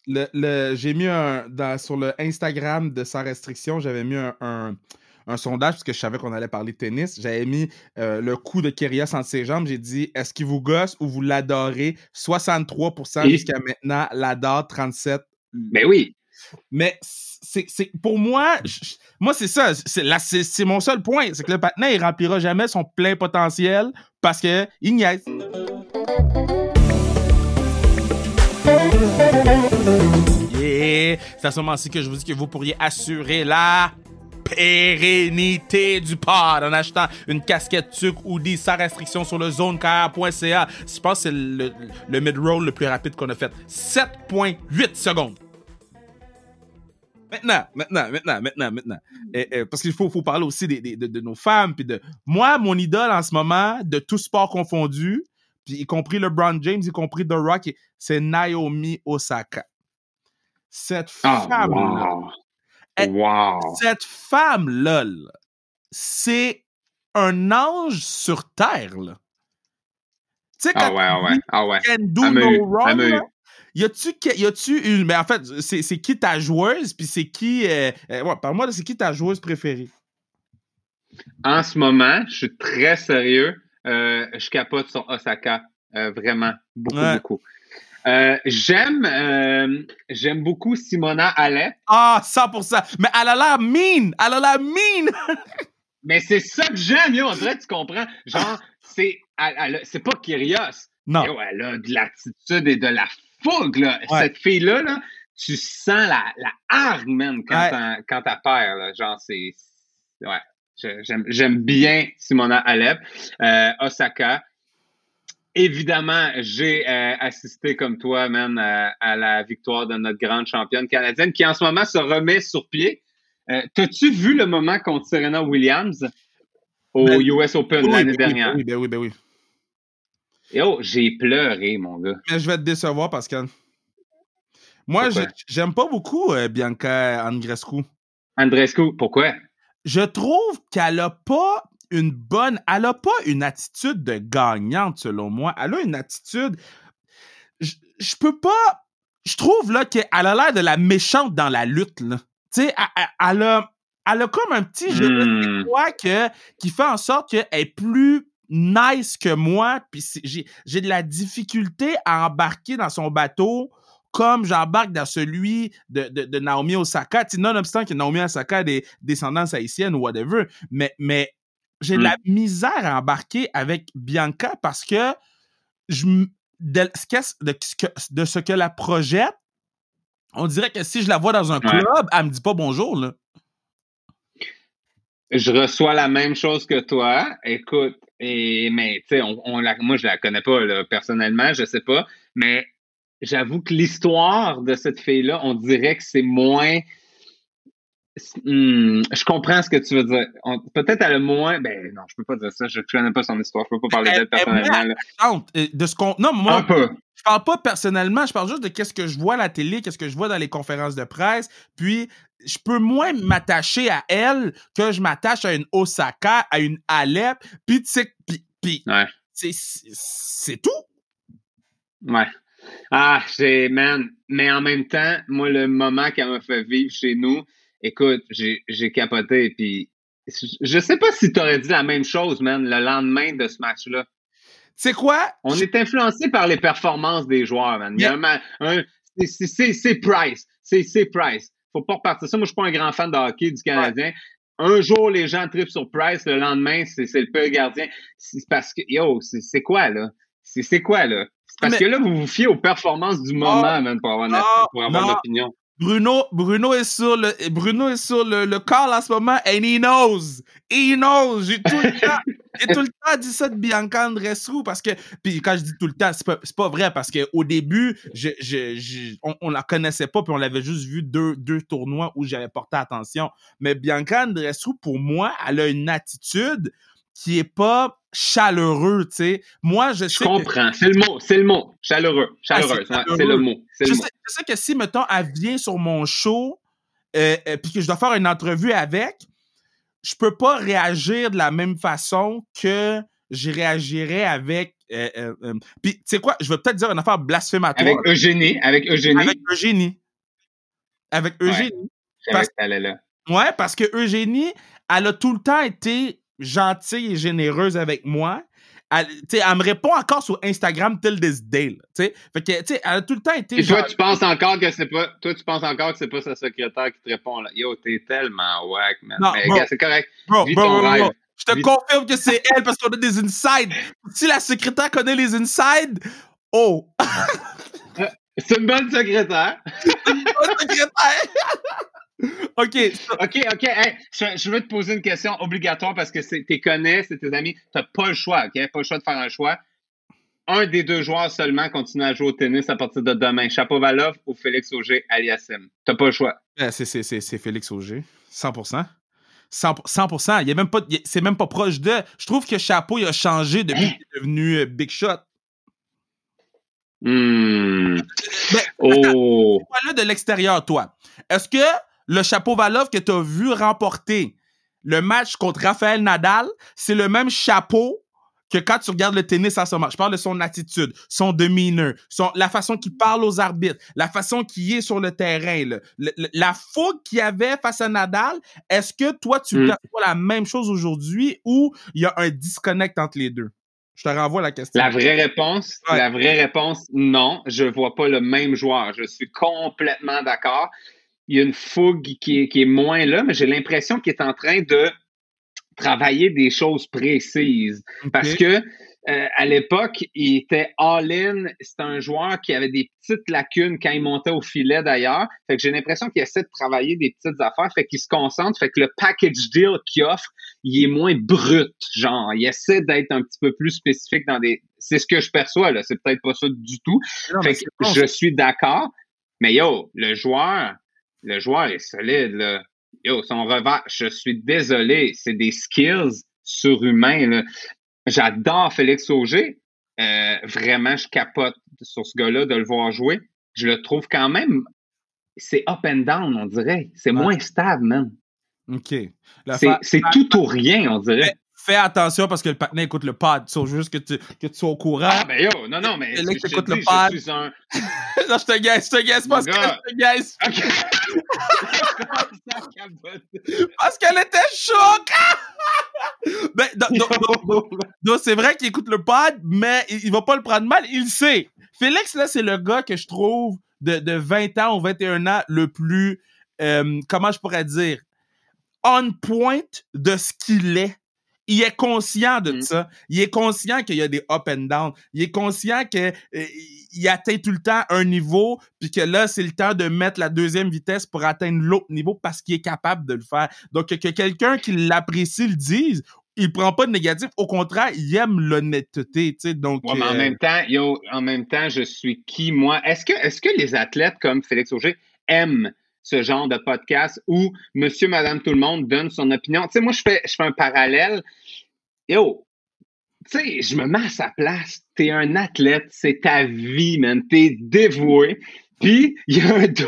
Le, le- j'ai mis un dans, sur le Instagram de Sans Restriction, j'avais mis un, un, un sondage parce que je savais qu'on allait parler de tennis. J'avais mis euh, le coup de Kyrgios entre ses jambes. J'ai dit est-ce qu'il vous gosse ou vous l'adorez? 63% Et- jusqu'à maintenant, l'adore 37. Ben oui. Mais c'est, c'est pour moi, je- moi c'est ça, c'est, là, c'est, c'est mon seul point, c'est que le patin il remplira jamais son plein potentiel parce que il niaise. Yeah! C'est à ce moment-ci que je vous dis que vous pourriez assurer la pérennité du pod en achetant une casquette tuc ou des sans restriction sur le zonekr.ca. Je pense que c'est le, mid-roll le plus rapide qu'on a fait. 7.8 secondes. Maintenant, maintenant, maintenant, maintenant, maintenant. Eh, parce qu'il faut, parler aussi de, de nos femmes. De... Moi, mon idole en ce moment, de tout sport confondu, y compris LeBron James, y compris The Rock, c'est Naomi Osaka. Cette Ah, femme-là, wow. Wow. cette femme-là, là, c'est un ange sur terre. là. Tu sais, Ah quand ouais, ah ouais, ah ouais. can do no eu, wrong, là, y a-tu que- y a-tu une. Mais en fait, c'est c'est qui ta joueuse, puis c'est qui. euh, euh, ouais, Parle-moi de c'est qui ta joueuse préférée? En ce moment, je suis très sérieux. Euh, je capote sur Osaka. Euh, vraiment. Beaucoup, Ouais. beaucoup. Euh, j'aime, euh, j'aime beaucoup Simona Alep. Ah, 100%. Mais elle a l'air mean. Elle a l'air mean. Mais c'est ça que j'aime, yo. Que tu comprends? Genre, c'est, c'est pas Kyrios. Non. Yo, elle a de l'attitude et de la fougue, là. Ouais. Cette fille-là, là, tu sens la, la hargne, man, quand, Ouais. quand là. Genre, c'est. Ouais. J'aime, bien Simona Alep. Euh, Osaka. Évidemment, j'ai euh, assisté comme toi, man, à, à la victoire de notre grande championne canadienne qui en ce moment se remet sur pied. Euh, T'as-tu vu le moment contre Serena Williams au Ben, US Open Oui, l'année ben oui, dernière? ben oui, ben oui, ben oui. Yo, j'ai pleuré, mon gars. Mais je vais te décevoir, Pascal. Moi, j'aime pas beaucoup Bianca Andreescu. Andrescu, pourquoi? Je trouve qu'elle a pas une bonne. Elle a pas une attitude de gagnante, selon moi. Elle a une attitude. Je, je peux pas. Je trouve là qu'elle a l'air de la méchante dans la lutte. Là. Tu sais, elle, a, elle a comme un petit je ne sais Hmm. quoi que, qui fait en sorte qu'elle est plus nice que moi. Puis j'ai de la difficulté à embarquer dans son bateau comme j'embarque dans celui de, de, de Naomi Osaka. Nonobstant que Naomi Osaka a des descendances haïtiennes ou whatever, mais, mais j'ai de la misère à embarquer avec Bianca parce que je, de, ce qu'est- de, ce que, la projette, on dirait que si je la vois dans un Ouais. club, elle me dit pas bonjour. Là. Je reçois la même chose que toi. Écoute, et, mais tu sais, on, on la, moi, je la connais pas là, personnellement, je sais pas. Mais j'avoue que l'histoire de cette fille-là, on dirait que c'est moins. Hmm, je comprends ce que tu veux dire. On- Peut-être elle a moins. Ben non, je peux pas dire ça. Je ne connais pas son histoire. Je peux pas parler Elle- d'elle elle- personnellement. euh, De ce qu'on. Non, moi, Un peu. je parle pas personnellement, je parle juste de qu'est-ce que je vois à la télé, qu'est-ce que je vois dans les conférences de presse. Puis, je peux moins m'attacher à elle que je m'attache à une Osaka, à une Alep, puis tu sais, puis, Ouais. c'est, c'est tout. Ouais. Ah, j'ai, man. Mais en même temps, moi, le moment qu'elle m'a fait vivre chez nous, écoute, j'ai, capoté. Puis, je sais pas si tu aurais dit la même chose, man, le lendemain de ce match-là. C'est quoi? On est influencé par les performances des joueurs, man. C'est- c'est, c'est, c'est Price. C'est, c'est Price. Faut pas repartir ça. Moi, je suis pas un grand fan de hockey du Canadien. Un jour, les gens tripent sur Price. Le lendemain, c'est, c'est le pire gardien. C'est parce que, yo, c'est, c'est quoi, là? C'est, c'est quoi, là? Parce Mais- que là, vous vous fiez aux performances du moment, man, pour avoir, non, pour avoir non. l'opinion. Bruno, Bruno est sur le, Bruno est sur le, le call en ce moment and he knows. He knows. J'ai tout le temps, j'ai tout le temps dit ça de Bianca Andreescu parce que, puis quand je dis tout le temps, c'est pas, c'est pas vrai parce que au début, je, je, je- on, on la connaissait pas puis on l'avait juste vu deux, deux tournois où j'avais porté attention. Mais Bianca Andreescu, pour moi, elle a une attitude qui est pas chaleureux, tu sais. Moi, je Je sais que- comprends. C'est le mot. C'est le mot. Chaleureux. Chaleureux. Ah, c'est ouais, c'est le mot. C'est je le sais, mot. je sais que si, mettons, elle vient sur mon show, euh, euh, puis que je dois faire une entrevue avec, je peux pas réagir de la même façon que je réagirais avec. euh, euh, puis, tu sais quoi, je vais peut-être dire une affaire blasphématoire. Avec Eugénie. Avec Eugénie. Avec Eugénie. Avec Ouais. Eugénie. Savais parce- que là. Ouais, parce que Eugénie, elle a tout le temps été gentille et généreuse avec moi. Elle, elle me répond encore sur Instagram till this day. là. Fait que, elle a tout le temps été Et toi, tu penses encore que c'est pas, toi, tu penses encore que c'est pas sa secrétaire qui te répond, là. Yo, t'es tellement whack, man. Non, Mais, gars, c'est correct. Bro, Vis bro, ton bro, bro, rêve. bro. Je te Vis- confirme que c'est elle parce qu'on a des insides. Si la secrétaire connaît les insides, oh, C'est une bonne secrétaire. la secrétaire. OK. OK, OK. Hey, je, je veux te poser une question obligatoire parce que c'est, t'es connais, c'est tes amis. T'as pas le choix, OK? Pas le choix de faire un choix. Un des deux joueurs seulement continue à jouer au tennis à partir de demain. Chapovalov ou Félix Auger aliasim. T'as pas le choix. Euh, C'est, c'est, c'est, c'est Félix Auger. 100%. 100%. 100%. Il est même pas, il est- c'est même pas proche de. Je trouve que Chapeau, il a changé depuis qu'il est devenu euh, Big Shot. Hmm. Mais, Oh. Voilà de l'extérieur, toi? Est-ce que le Chapeau Valov que tu as vu remporter le match contre Raphaël Nadal, c'est le même chapeau que quand tu regardes le tennis en ce moment. Je parle de son attitude, son demeanor, son, la façon qu'il parle aux arbitres, la façon qu'il est sur le terrain, le- le- le- la fougue qu'il y avait face à Nadal. Est-ce que toi, tu Mm. perçois la même chose aujourd'hui ou il y a un disconnect entre les deux? Je te renvoie la question. La vraie réponse, Ouais. la vraie réponse, non, je vois pas le même joueur. Je suis complètement d'accord. Il y a une fougue qui est, qui est moins là, mais j'ai l'impression qu'il est en train de travailler des choses précises. Parce que euh, à l'époque, il était all-in. C'est un joueur qui avait des petites lacunes quand il montait au filet d'ailleurs. Fait que j'ai l'impression qu'il essaie de travailler des petites affaires. Fait qu'il se concentre. Fait que le package deal qu'il offre, il est moins brut. Genre, il essaie d'être un petit peu plus spécifique dans des. C'est ce que je perçois là. C'est peut-être pas ça du tout. Non, Fait que bon, je suis d'accord. Mais yo, le joueur, le joueur est solide là. Yo, son revers, je suis désolé, c'est des skills surhumains. J'adore Félix Auger. Euh, vraiment, je capote sur ce gars-là de le voir jouer. Je le trouve quand même. C'est up and down, on dirait. C'est Ouais. moins stable, man. OK. C'est tout ou rien, on dirait. Fais attention parce que le patinet écoute le pod. So, je veux juste que tu, que tu sois au courant. Ah, ben yo, non, non, mais là que je te t'écoutes le pod. je suis un. non, je te gaisse, je te gaisse parce que je te gaisse. OK. Parce qu'elle était choc! ben, c'est vrai qu'il écoute le pod, mais il, il va pas le prendre mal, il sait. Félix, là, c'est le gars que je trouve de, de 20 ans ou 21 ans le plus, euh, comment je pourrais dire, on point de ce qu'il est. Il est conscient de Mm. ça. Il est conscient qu'il y a des up and down. Il est conscient que euh, il atteint tout le temps un niveau, puis que là, c'est le temps de mettre la deuxième vitesse pour atteindre l'autre niveau parce qu'il est capable de le faire. Donc, que quelqu'un qui l'apprécie le dise, il prend pas de négatif. Au contraire, il aime l'honnêteté, tu sais. Donc, Ouais, mais en euh, même temps, yo, en même temps, je suis qui, moi? Est-ce que, est-ce que les athlètes comme Félix Auger aiment ce genre de podcast où monsieur, madame, tout le monde donne son opinion? Tu sais, moi, je fais, je fais un parallèle. Yo, tu sais, je me mets à sa place. T'es un athlète, c'est ta vie, man. T'es dévoué. Puis, il y a un dude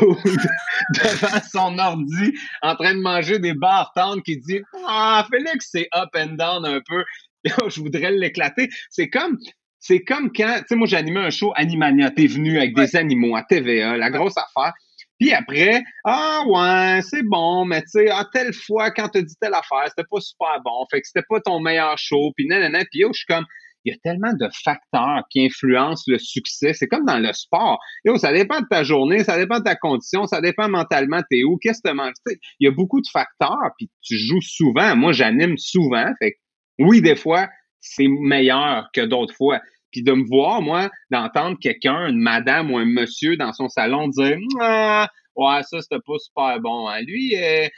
devant son ordi en train de manger des barres tendres qui dit Ah, Félix, c'est up and down un peu. Je voudrais l'éclater. C'est comme, c'est comme quand, tu sais, moi, j'animais un show Animania. T'es venu avec des animaux à TVA, la grosse affaire. Puis après, ah ouais, c'est bon, mais tu sais, à ah, telle fois, quand t'as dit telle affaire, c'était pas super bon, fait que c'était pas ton meilleur show, puis nanana, puis yo, je suis comme, il y a tellement de facteurs qui influencent le succès. C'est comme dans le sport. Yo, ça dépend de ta journée, ça dépend de ta condition, ça dépend mentalement, t'es où, qu'est-ce que tu manges. Il y a beaucoup de facteurs, puis tu joues souvent. Moi, j'anime souvent, fait que oui, des fois, c'est meilleur que d'autres fois. Puis de me voir, moi, d'entendre quelqu'un, une madame ou un monsieur dans son salon dire ah, Ouais, ça, c'était pas super bon. Hein. Lui, euh,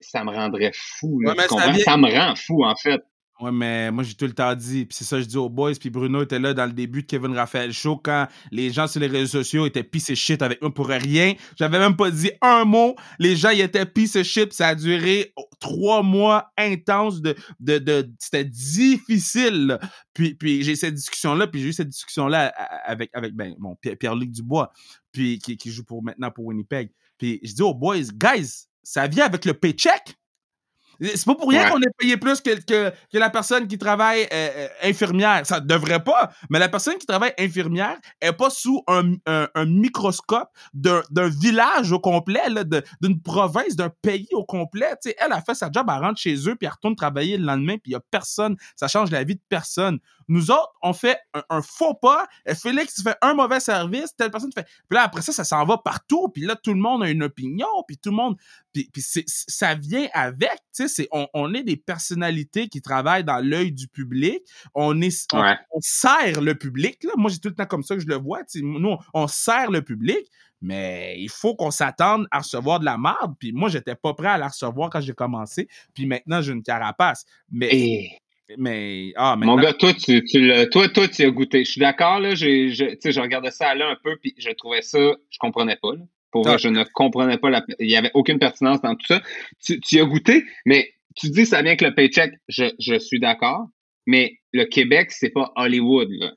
ça me rendrait fou. ça, me rend fou, en fait. Ouais, mais moi, j'ai tout le temps dit, puis c'est ça que je dis aux boys, puis Bruno était là dans le début de Kevin Raphaël Show quand les gens sur les réseaux sociaux étaient pisse shit avec moi pour rien. J'avais même pas dit un mot. Les gens, ils étaient pisse shit, ça a duré trois mois intenses de, de, de c'était difficile. Puis, puis j'ai cette discussion-là, puis j'ai eu cette discussion-là avec, avec ben, bon, Pierre-Luc Dubois, puis qui, qui joue pour maintenant pour Winnipeg. Puis je dis aux boys, guys, ça vient avec le paycheck? C'est pas pour rien qu'on est payé plus que, que, que, la personne qui travaille euh, euh, infirmière. Ça devrait pas, mais la personne qui travaille infirmière est pas sous un, un, un microscope d'un village au complet, d'une province, d'un pays au complet. elle a fait sa job, elle rentre chez eux, puis elle retourne travailler le lendemain, puis il y a personne. Ça change la vie de personne. Nous autres, on fait un, faux pas. Félix fait un mauvais service, telle personne fait. Puis là, après ça, ça s'en va partout. Puis là, tout le monde a une opinion. Puis tout le monde. Puis, puis ça vient avec. Tu sais, on, on, est des personnalités qui travaillent dans l'œil du public. On est, on, sert le public. Là. Moi, j'ai tout le temps comme ça que je le vois. sais Nous, on, sert le public mais il faut qu'on s'attende à recevoir de la merde. Puis moi, j'étais pas prêt à la recevoir quand j'ai commencé. Puis maintenant, j'ai une carapace. Mais mais, ah, Mon gars, toi, tu, tu toi, toi, tu as goûté. Je suis d'accord, là. J'ai, je, je regardais ça là un peu, puis je trouvais ça, je comprenais pas. Là. Pour vrai, je ne comprenais pas. La, il y avait aucune pertinence dans tout ça. Tu, tu as goûté, mais tu dis ça vient avec le paycheck. Je, je suis d'accord. Mais le Québec, c'est pas Hollywood, là.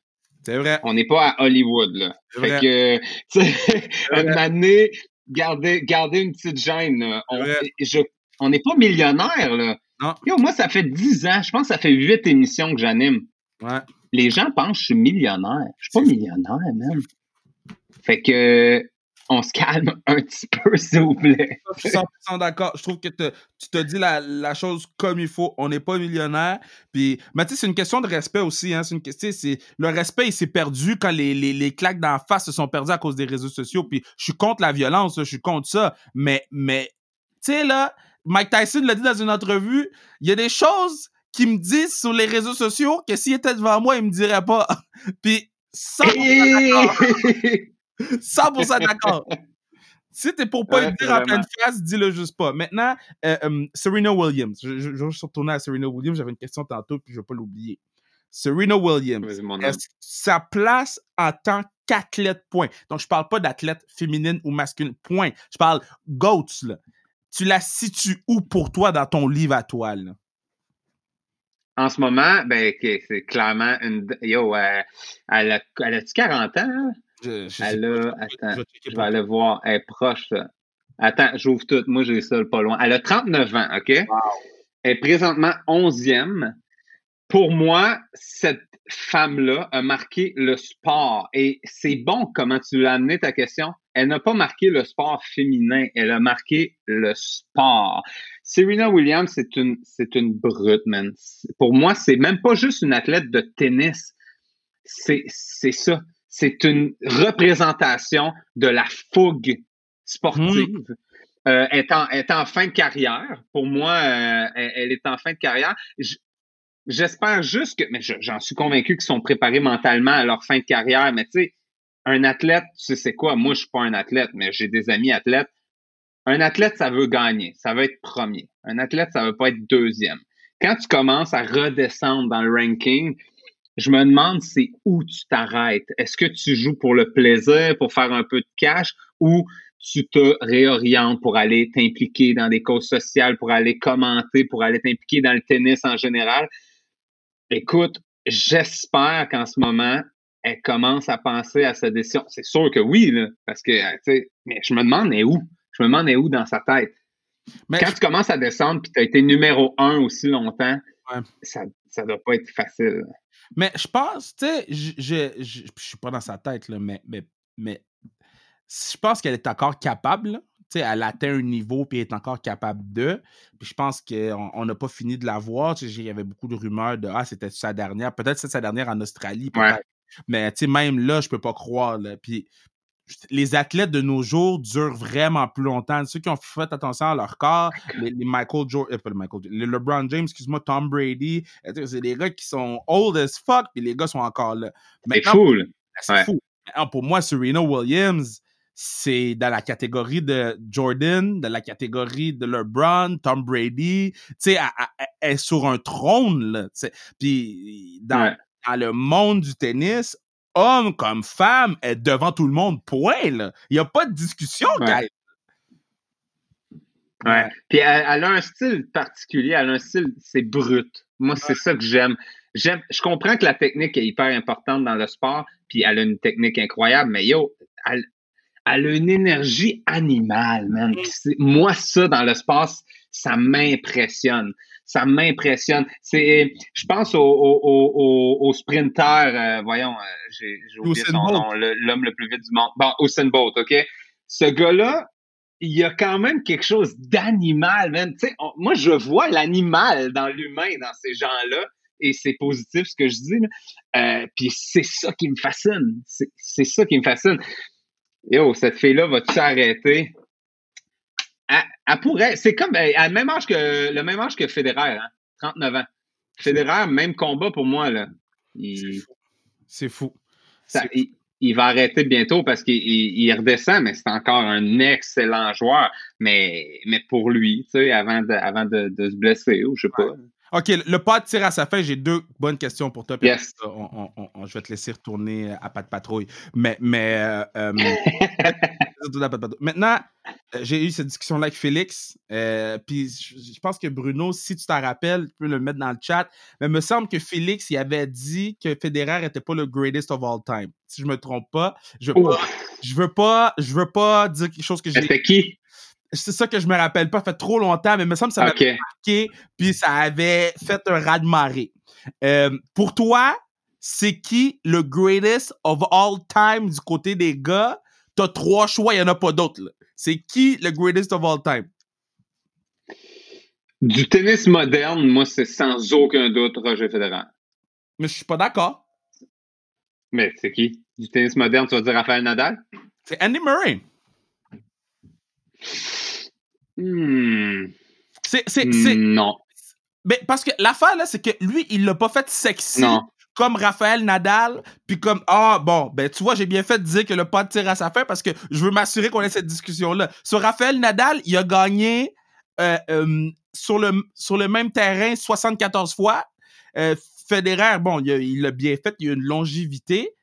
C'est vrai. On n'est pas à Hollywood, là. Fait que, tu sais, une année, garder, garder une petite gêne. On, je, on n'est pas millionnaire, là. Yo, moi, ça fait 10 ans. Je pense que ça fait 8 émissions que j'anime. Ouais. Les gens pensent que je suis millionnaire. Je suis pas millionnaire, même. Fait que on se calme un petit peu, s'il vous plaît. Je suis 100% d'accord. Je trouve que tu te dis la, chose comme il faut. On n'est pas millionnaire. Puis, mais tu sais, c'est une question de respect aussi. Hein. C'est une question, c'est le respect, il s'est perdu quand les, les, les claques d'en face se sont perdues à cause des réseaux sociaux. Puis, je suis contre la violence, je suis contre ça. Mais, mais, tu sais là, Mike Tyson l'a dit dans une entrevue, il y a des choses qui me disent sur les réseaux sociaux que s'il était devant moi, il me dirait pas. Puis 100% d'accord. 100% d'accord. Si t'es pour pas le dire en pleine phrase, dis-le juste pas. Maintenant, euh, euh, Serena Williams. Je, je, je, vais retourner à Serena Williams. J'avais une question tantôt, puis je vais pas l'oublier. Serena Williams, sa place en tant qu'athlète, point. Donc, je parle pas d'athlète féminine ou masculine, point. Je parle GOATS, là tu la situes où pour toi dans ton livre à toile? En ce moment, ben, c'est clairement une. Yo, euh, elle a-tu 40 ans? Je, elle a. Attends, je, vais aller voir. Elle est proche, Attends, j'ouvre tout. Moi, j'ai ça pas loin. Elle a 39 ans, OK? Elle est présentement 11e. Pour moi, cette femme-là a marqué le sport. Et c'est bon comment tu l'as amené ta question. Elle n'a pas marqué le sport féminin, elle a marqué le sport. Serena Williams, c'est une, c'est une brute, man. Pour moi, c'est même pas juste une athlète de tennis. C'est, c'est ça. C'est une représentation de la fougue sportive. Mmh. Euh, est, en, est en fin de carrière. Pour moi, euh, elle, est en fin de carrière. J'espère juste que, mais j'en suis convaincu qu'ils sont préparés mentalement à leur fin de carrière, mais tu sais, un athlète, tu sais c'est quoi? Moi, je suis pas un athlète, mais j'ai des amis athlètes. Un athlète, ça veut gagner, ça veut être premier. Un athlète, ça veut pas être deuxième. Quand tu commences à redescendre dans le ranking, je me demande c'est où tu t'arrêtes? Est-ce que tu joues pour le plaisir, pour faire un peu de cash, ou tu te réorientes pour aller t'impliquer dans des causes sociales, pour aller commenter, pour aller t'impliquer dans le tennis en général? Écoute, j'espère qu'en ce moment, elle commence à penser à sa décision. C'est sûr que oui, là, parce que, tu sais, mais je me demande est où? Je me demande est où dans sa tête? Quand tu commences à descendre puis tu as été numéro un aussi longtemps, ça, ça doit pas être facile. Mais je pense, tu sais, je, je, suis pas dans sa tête, là, mais, mais, mais je pense qu'elle est encore capable. sais, elle atteint un niveau puis elle est encore capable de. Puis je pense qu'on n'a pas fini de la voir. Il y avait beaucoup de rumeurs de Ah, c'était sa dernière. Peut-être c'est sa dernière en Australie. Mais même là, je peux pas croire. Là. Puis les athlètes de nos jours durent vraiment plus longtemps. Ceux qui ont fait attention à leur corps, les, Michael Jordan, euh, pas le Michael les LeBron James, excuse-moi, Tom Brady, euh, c'est des gars qui sont old as fuck, puis les gars sont encore là. C'est fou. C'est fou. pour moi, Serena Williams, c'est dans la catégorie de Jordan, dans la catégorie de LeBron, Tom Brady. Tu sais, elle, est sur un trône, là. Puis dans, dans le monde du tennis, homme comme femme, est devant tout le monde, point, là. Il n'y a pas de discussion, ouais. Ouais. Puis elle, a un style particulier, elle a un style, c'est brut. Moi, c'est ça que j'aime. J'aime, je comprends que la technique est hyper importante dans le sport, puis elle a une technique incroyable, mais yo, elle, elle a une énergie animale, man. Mm. Moi, ça, dans le sport, ça m'impressionne ça m'impressionne. C'est, je pense au, au, au, sprinter, euh, voyons, euh, j'ai, oublié son nom, l'homme le, plus vite du monde. Bon, Usain Bolt, OK? Ce gars-là, il y a quand même quelque chose d'animal, man. sais, moi, je vois l'animal dans l'humain, dans ces gens-là, et c'est positif ce que je dis. Euh, puis c'est ça qui me fascine. C'est ça qui me fascine. Yo, cette fille-là va-tu s'arrêter? Elle, pourrait. C'est comme ben, à même âge que le même âge que Federer, hein, 39 ans. Federer, même combat pour moi. là. C'est fou. il, va arrêter bientôt parce qu'il redescend, mais c'est encore un excellent joueur. Mais, mais pour lui, tu sais, avant de, avant de, se blesser, ou je sais pas. OK, le pas tire à sa fin. J'ai deux bonnes questions pour toi. Yes. je vais te laisser retourner à pas de patrouille. Mais, mais euh, euh, maintenant, euh, j'ai eu cette discussion-là avec Félix. puis je pense que Bruno, si tu t'en rappelles, tu peux le mettre dans le chat. Mais il me semble que Félix, il avait dit que Federer n'était pas le greatest of all time. Si je me trompe pas. Je veux pas, je veux pas, je veux pas dire quelque chose que j'ai. C'était qui? c'est ça que je me rappelle pas, ça fait trop longtemps, mais il me semble que ça m'avait marqué, puis ça avait fait un raz-de-marée. Euh, pour toi, c'est qui le greatest of all time du côté des gars? T'as trois choix, il n'y en a pas d'autres. C'est qui le greatest of all time? Du tennis moderne, moi, c'est sans aucun doute Roger Federer. Mais je suis pas d'accord. Mais c'est qui? Du tennis moderne, tu vas dire Rafael Nadal? C'est Andy Murray. Hmm. C'est, c'est, Non. Mais parce que l'affaire, là, c'est que lui, il l'a pas fait sexy. Comme Raphaël Nadal, puis comme ah bon ben tu vois j'ai bien fait de dire que le pas tire à sa fin parce que je veux m'assurer qu'on ait cette discussion là. Sur Raphaël Nadal, il a gagné euh, euh, sur le sur le même terrain 74 fois. Euh, Federer, bon, il l'a bien fait, il a une longévité.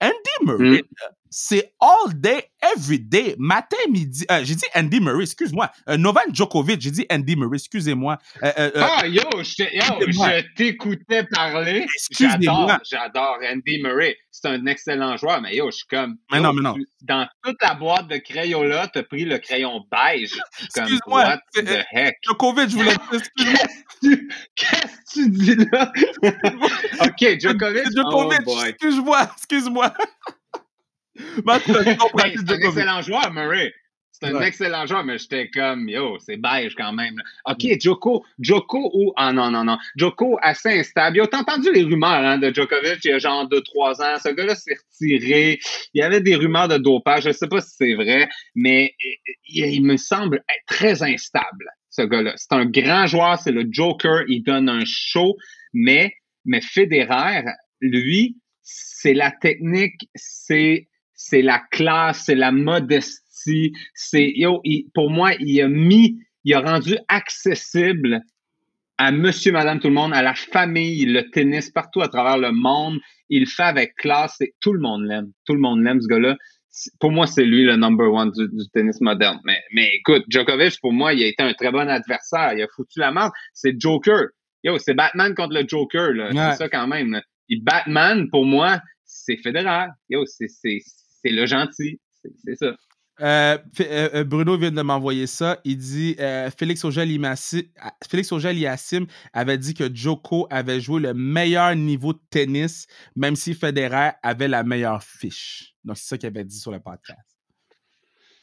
Andy Murray, hmm c'est all day, every day, matin, midi. Euh, j'ai dit Andy Murray, excuse-moi. Euh, Novak Djokovic, j'ai dit Andy Murray, excusez-moi. Euh, euh, ah, yo, je, t'écoutais parler. J'adore, j'adore Andy Murray. C'est un excellent joueur, mais yo, je suis comme. Mais non, mais non. dans toute la boîte de crayons là, t'as pris le crayon beige. Excuse-moi. What the heck? Djokovic, je voulais. Qu'est-ce que tu dis là? ok, Djokovic? Djokovic, oh excuse-moi, excuse-moi. c'est un excellent joueur, Murray. C'est un excellent joueur, mais j'étais comme, yo, c'est beige quand même. OK, Joko, Joko ou. Ah non, non, non. Joko assez instable. Yo, t'as entendu les rumeurs hein, de Djokovic il y a genre 2-3 ans. Ce gars-là s'est retiré. Il y avait des rumeurs de dopage. Je sais pas si c'est vrai, mais il, me semble être très instable, ce gars-là. C'est un grand joueur, c'est le Joker. Il donne un show, mais, mais Federer, lui, c'est la technique, c'est c'est la classe, c'est la modestie. C'est yo, pour moi, il a mis, il a rendu accessible à monsieur, madame, tout le monde, à la famille, le tennis partout à travers le monde. Il le fait avec classe et tout le monde l'aime. Tout le monde l'aime, ce gars-là. Pour moi, c'est lui le number one du, tennis moderne. Mais, mais écoute, Djokovic, pour moi, il a été un très bon adversaire. Il a foutu la merde. C'est Joker. Yo, c'est Batman contre le Joker, là. C'est ça quand même. Et Batman, pour moi, c'est Federer. Yo, c'est le gentil. C'est ça. Euh, euh, euh, Bruno vient de m'envoyer ça. Il dit Félix Auger-Aliassime avait dit que Joko avait joué le meilleur niveau de tennis, même si Federer avait la meilleure fiche. Donc, c'est ça qu'il avait dit sur le podcast.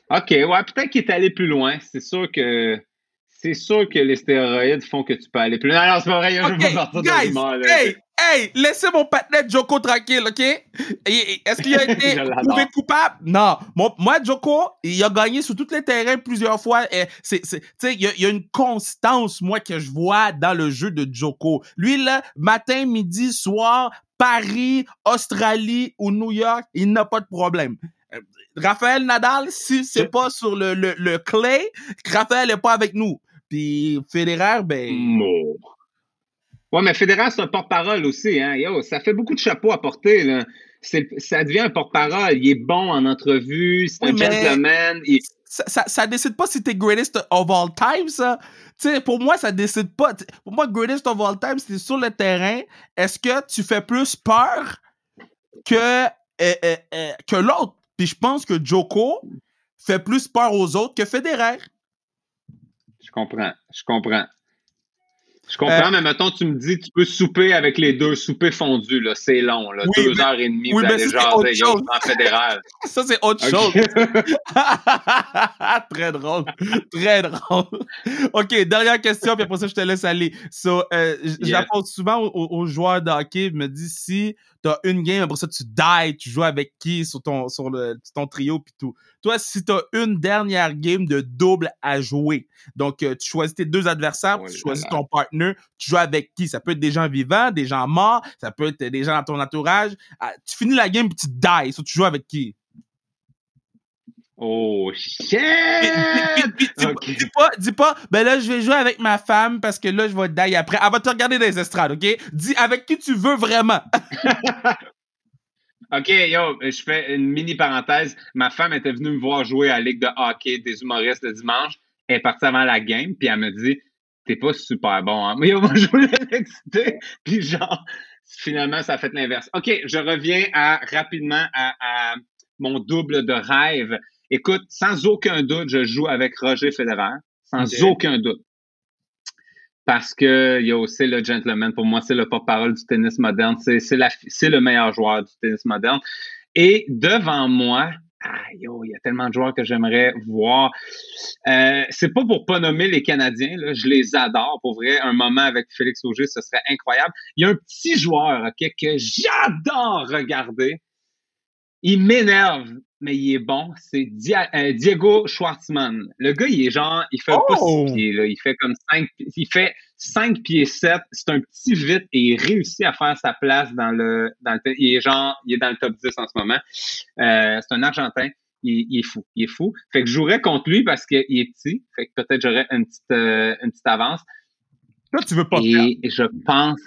OK, ouais, peut-être qu'il est allé plus loin. C'est sûr que c'est sûr que les stéroïdes font que tu peux aller plus loin. Non, non, c'est pas vrai, je pas partir de hey, hey, laissez mon partenaire Joko tranquille, OK? Est-ce qu'il a été prouvé coupable? Non. Moi, Joko, il a gagné sur tous les terrains plusieurs fois. C'est, il y, a, y a une constance, moi, que je vois dans le jeu de Joko. Lui, là, matin, midi, soir, Paris, Australie ou New York, il n'a pas de problème. Euh, Raphaël Nadal, si c'est pas sur le, le, le clay, Raphaël n'est pas avec nous. Puis Federer, ben. Ouais, mais Federer, c'est un porte-parole aussi. Hein? Yo, ça fait beaucoup de chapeaux à porter. Là. Ça devient un porte-parole. Il est bon en entrevue, c'est un gentleman. Ça, ça, ça, décide pas si t'es greatest of all time, ça. sais, pour moi, ça décide pas. Pour moi, greatest of all time, c'est sur le terrain. Est-ce que tu fais plus peur que, euh, euh, euh, que l'autre? Puis je pense que Joko fait plus peur aux autres que Federer. Je comprends. Je comprends. Je comprends, euh, mais mettons, tu me dis, tu peux souper avec les deux, souper fondu, là, c'est long, là, deux heures et demie, oui, vous allez jaser en fédéral. Ça, c'est autre chose. très drôle. Très drôle. OK, dernière question, puis après ça, je te laisse aller. So, euh, J'apporte souvent aux, joueurs de hockey, me dis si tu as une game, après ça, tu die, tu joues avec qui sur ton, sur le, ton trio, puis tout. Toi, si tu as une dernière game de double à jouer, donc euh, tu choisis tes deux adversaires, tu choisis ton partner, tu joues avec qui? Ça peut être des gens vivants, des gens morts, ça peut être des gens dans ton entourage. Ah, tu finis la game, puis tu die, so, tu joues avec qui? Oh shit! dis, pas, dis pas, ben là, je vais jouer avec ma femme parce que là, je vais die après. Elle va te regarder dans les estrades, OK? Dis avec qui tu veux vraiment. OK, yo, je fais une mini parenthèse. Ma femme était venue me voir jouer à la Ligue de hockey des humoristes le dimanche. Elle est partie avant la game, puis elle me dit T'es pas super bon, hein? Mais yo, moi, je voulais l'exciter, puis genre, finalement, ça a fait l'inverse. OK, je reviens à, rapidement à, à mon double de rêve. Écoute, sans aucun doute, je joue avec Roger Federer. Sans aucun doute. Parce que y a aussi le gentleman. Pour moi, c'est le porte-parole du tennis moderne. C'est, c'est le meilleur joueur du tennis moderne. Et devant moi, il y a tellement de joueurs que j'aimerais voir. Euh, c'est pas pour pas nommer les Canadiens, là, je les adore. Pour vrai, un moment avec Félix Auger, ce serait incroyable. Il y a un petit joueur ok, que j'adore regarder. Il m'énerve mais il est bon. C'est euh, Diego Schwartzman. Le gars, il est genre, il fait pas six oh! pieds, là. Il fait comme cinq, il fait 5 pieds 7. C'est un petit vite et il réussit à faire sa place dans le, dans le, il est genre, il est dans le top 10 en ce moment. Euh, c'est un Argentin. Il, est fou. Il est fou. Fait que je jouerais contre lui parce qu'il est petit. Fait que peut-être j'aurais une petite, euh, une petite avance. Toi, tu veux pas Et je pense,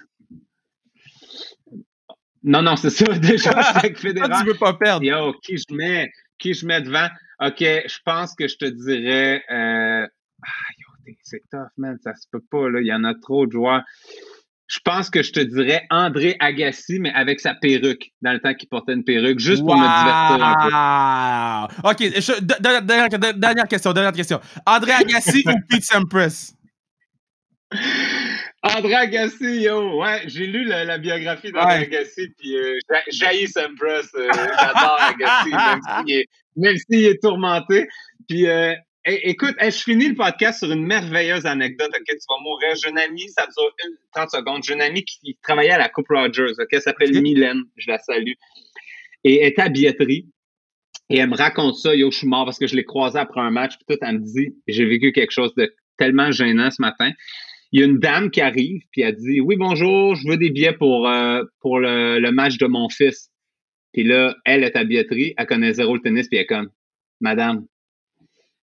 non, non, c'est ça. Déjà, Fédéral. tu veux pas perdre. Yo, qui je mets, qui je mets devant? OK, je pense que je te dirais. Euh... Ah, yo, c'est tough, man. Ça se peut pas, là. Il y en a trop de joueurs. Je pense que je te dirais André Agassi, mais avec sa perruque, dans le temps qu'il portait une perruque, juste pour me divertir un peu. OK, dernière, dernière, question, dernière question. André Agassi ou Pete Sampras? André Agassi, yo, ouais, j'ai lu la, biographie d'André Agassi, puis euh, jaillis Sampras, euh, j'adore Agassi, même s'il est, tourmenté. Puis, euh, écoute, je finis le podcast sur une merveilleuse anecdote, ok, tu vas mourir. J'ai une amie, ça dure 30 secondes, j'ai une amie qui travaillait à la Coupe Rogers, ok, elle s'appelle Mylène, je la salue, et elle est à billetterie. Et elle me raconte ça, yo, je suis mort parce que je l'ai croisée après un match, puis tout, elle me dit, j'ai vécu quelque chose de tellement gênant ce matin il y a une dame qui arrive, puis elle dit Oui, bonjour, je veux des billets pour, euh, pour le, match de mon fils. Puis là, elle est à billetterie, elle connaît zéro le tennis, puis elle est comme Madame,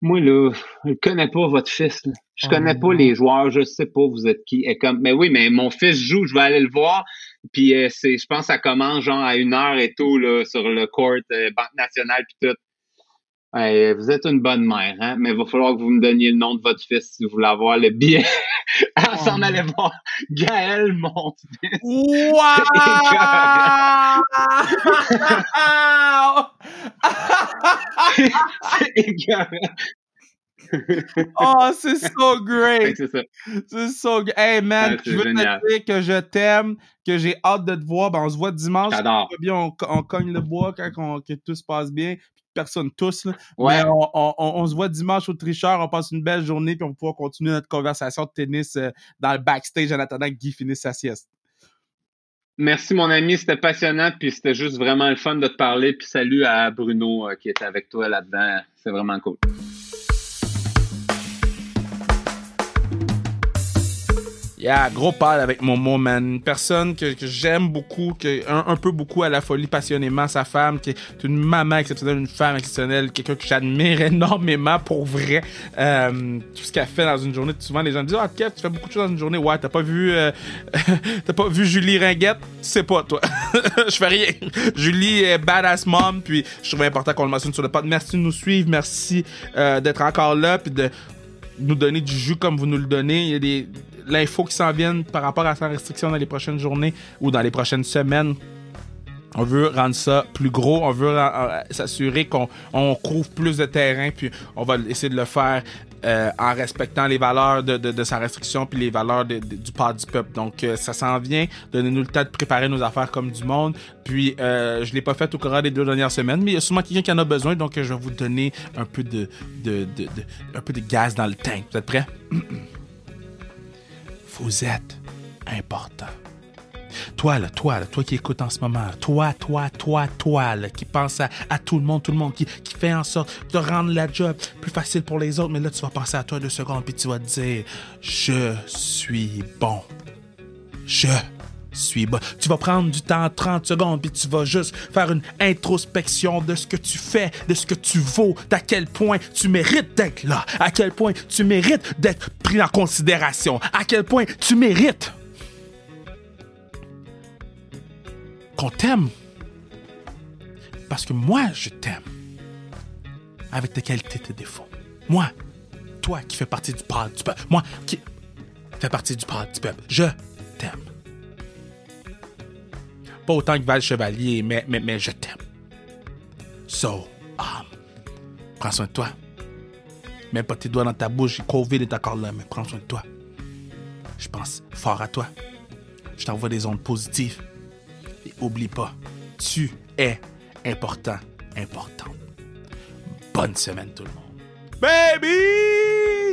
moi là, je connais pas votre fils. Je connais pas les joueurs, je sais pas vous êtes qui. Elle est comme Mais oui, mais mon fils joue, je vais aller le voir. Puis euh, c'est, je pense que ça commence genre à une heure et tout là, sur le court, euh, Banque nationale, puis tout. Vous êtes une bonne mère, hein? mais il va falloir que vous me donniez le nom de votre fils si vous voulez avoir le billet. Elle s'en allait voir Gaël, mon fils. Wow! C'est écœurant. oh, c'est so great! C'est ça. C'est so great. Hey man, Ouais, je veux génial. te dire que je t'aime, que j'ai hâte de te voir. Ben, on se voit dimanche. Bien, on, on cogne le bois quand on- que tout se passe bien. Personne tous. Là. Ouais. Mais on, on- on- on se voit dimanche au tricheur. On passe une belle journée. Puis on va pouvoir continuer notre conversation de tennis euh, dans le backstage en attendant que Guy finisse sa sieste. Merci, mon ami. C'était passionnant. Puis c'était juste vraiment le fun de te parler. Puis salut à Bruno euh, qui était avec toi là-dedans. C'est vraiment cool. Yeah, gros pal avec Momo, man. Une personne que, que j'aime beaucoup, que, un, un peu beaucoup à la folie passionnément, sa femme, qui est une maman exceptionnelle, une femme exceptionnelle, quelqu'un que j'admire énormément pour vrai. Euh, tout ce qu'elle fait dans une journée. Souvent, les gens me disent Ah, Kev, tu fais beaucoup de choses dans une journée. Ouais, t'as pas vu, euh, t'as pas vu Julie Ringuette? Sais pas, toi. Je fais rien. Julie est badass mom, puis je trouve important qu'on le mentionne sur le pod. Merci de nous suivre, merci euh, d'être encore là, puis de nous donner du jus comme vous nous le donnez. Il y a des l'info qui s'en viennent par rapport à sa restriction dans les prochaines journées ou dans les prochaines semaines. On veut rendre ça plus gros, on veut euh, s'assurer qu'on on couvre plus de terrain, puis on va essayer de le faire euh, en respectant les valeurs de, de- sa restriction puis les valeurs du part du peuple. Donc euh, ça s'en vient, donnez-nous le temps de préparer nos affaires comme du monde. Puis euh, je l'ai pas fait au cours des deux dernières semaines, mais il y a sûrement quelqu'un qui en a besoin, donc je vais vous donner un peu de- un peu de gaz dans le tank. Vous êtes prêts? Vous êtes important. Toi, là, toi, là, toi qui écoutes en ce moment, toi, toi, toi, toi, là, qui pense à, tout le monde, tout le monde, qui, qui fait en sorte de rendre la job plus facile pour les autres, mais là, tu vas penser à toi deux secondes, puis tu vas te dire, je suis bon. Je suis. Tu vas prendre du temps, 30 secondes, puis tu vas juste faire une introspection de ce que tu fais, de ce que tu vaux, d'à quel point tu mérites d'être là, à quel point tu mérites d'être pris en considération, à quel point tu mérites qu'on t'aime. Parce que moi, je t'aime. Avec tes qualités, tes défauts. Moi, toi qui fais partie du peuple, du peuple. Moi qui fais partie du peuple, du peuple. Je t'aime. Pas autant que Val Chevalier, mais, mais, mais je t'aime. So, um, prends soin de toi. Mets pas tes doigts dans ta bouche, Covid est encore là, mais prends soin de toi. Je pense fort à toi. Je t'envoie des ondes positives. Et oublie pas, tu es important, importante. Bonne semaine tout le monde. Baby!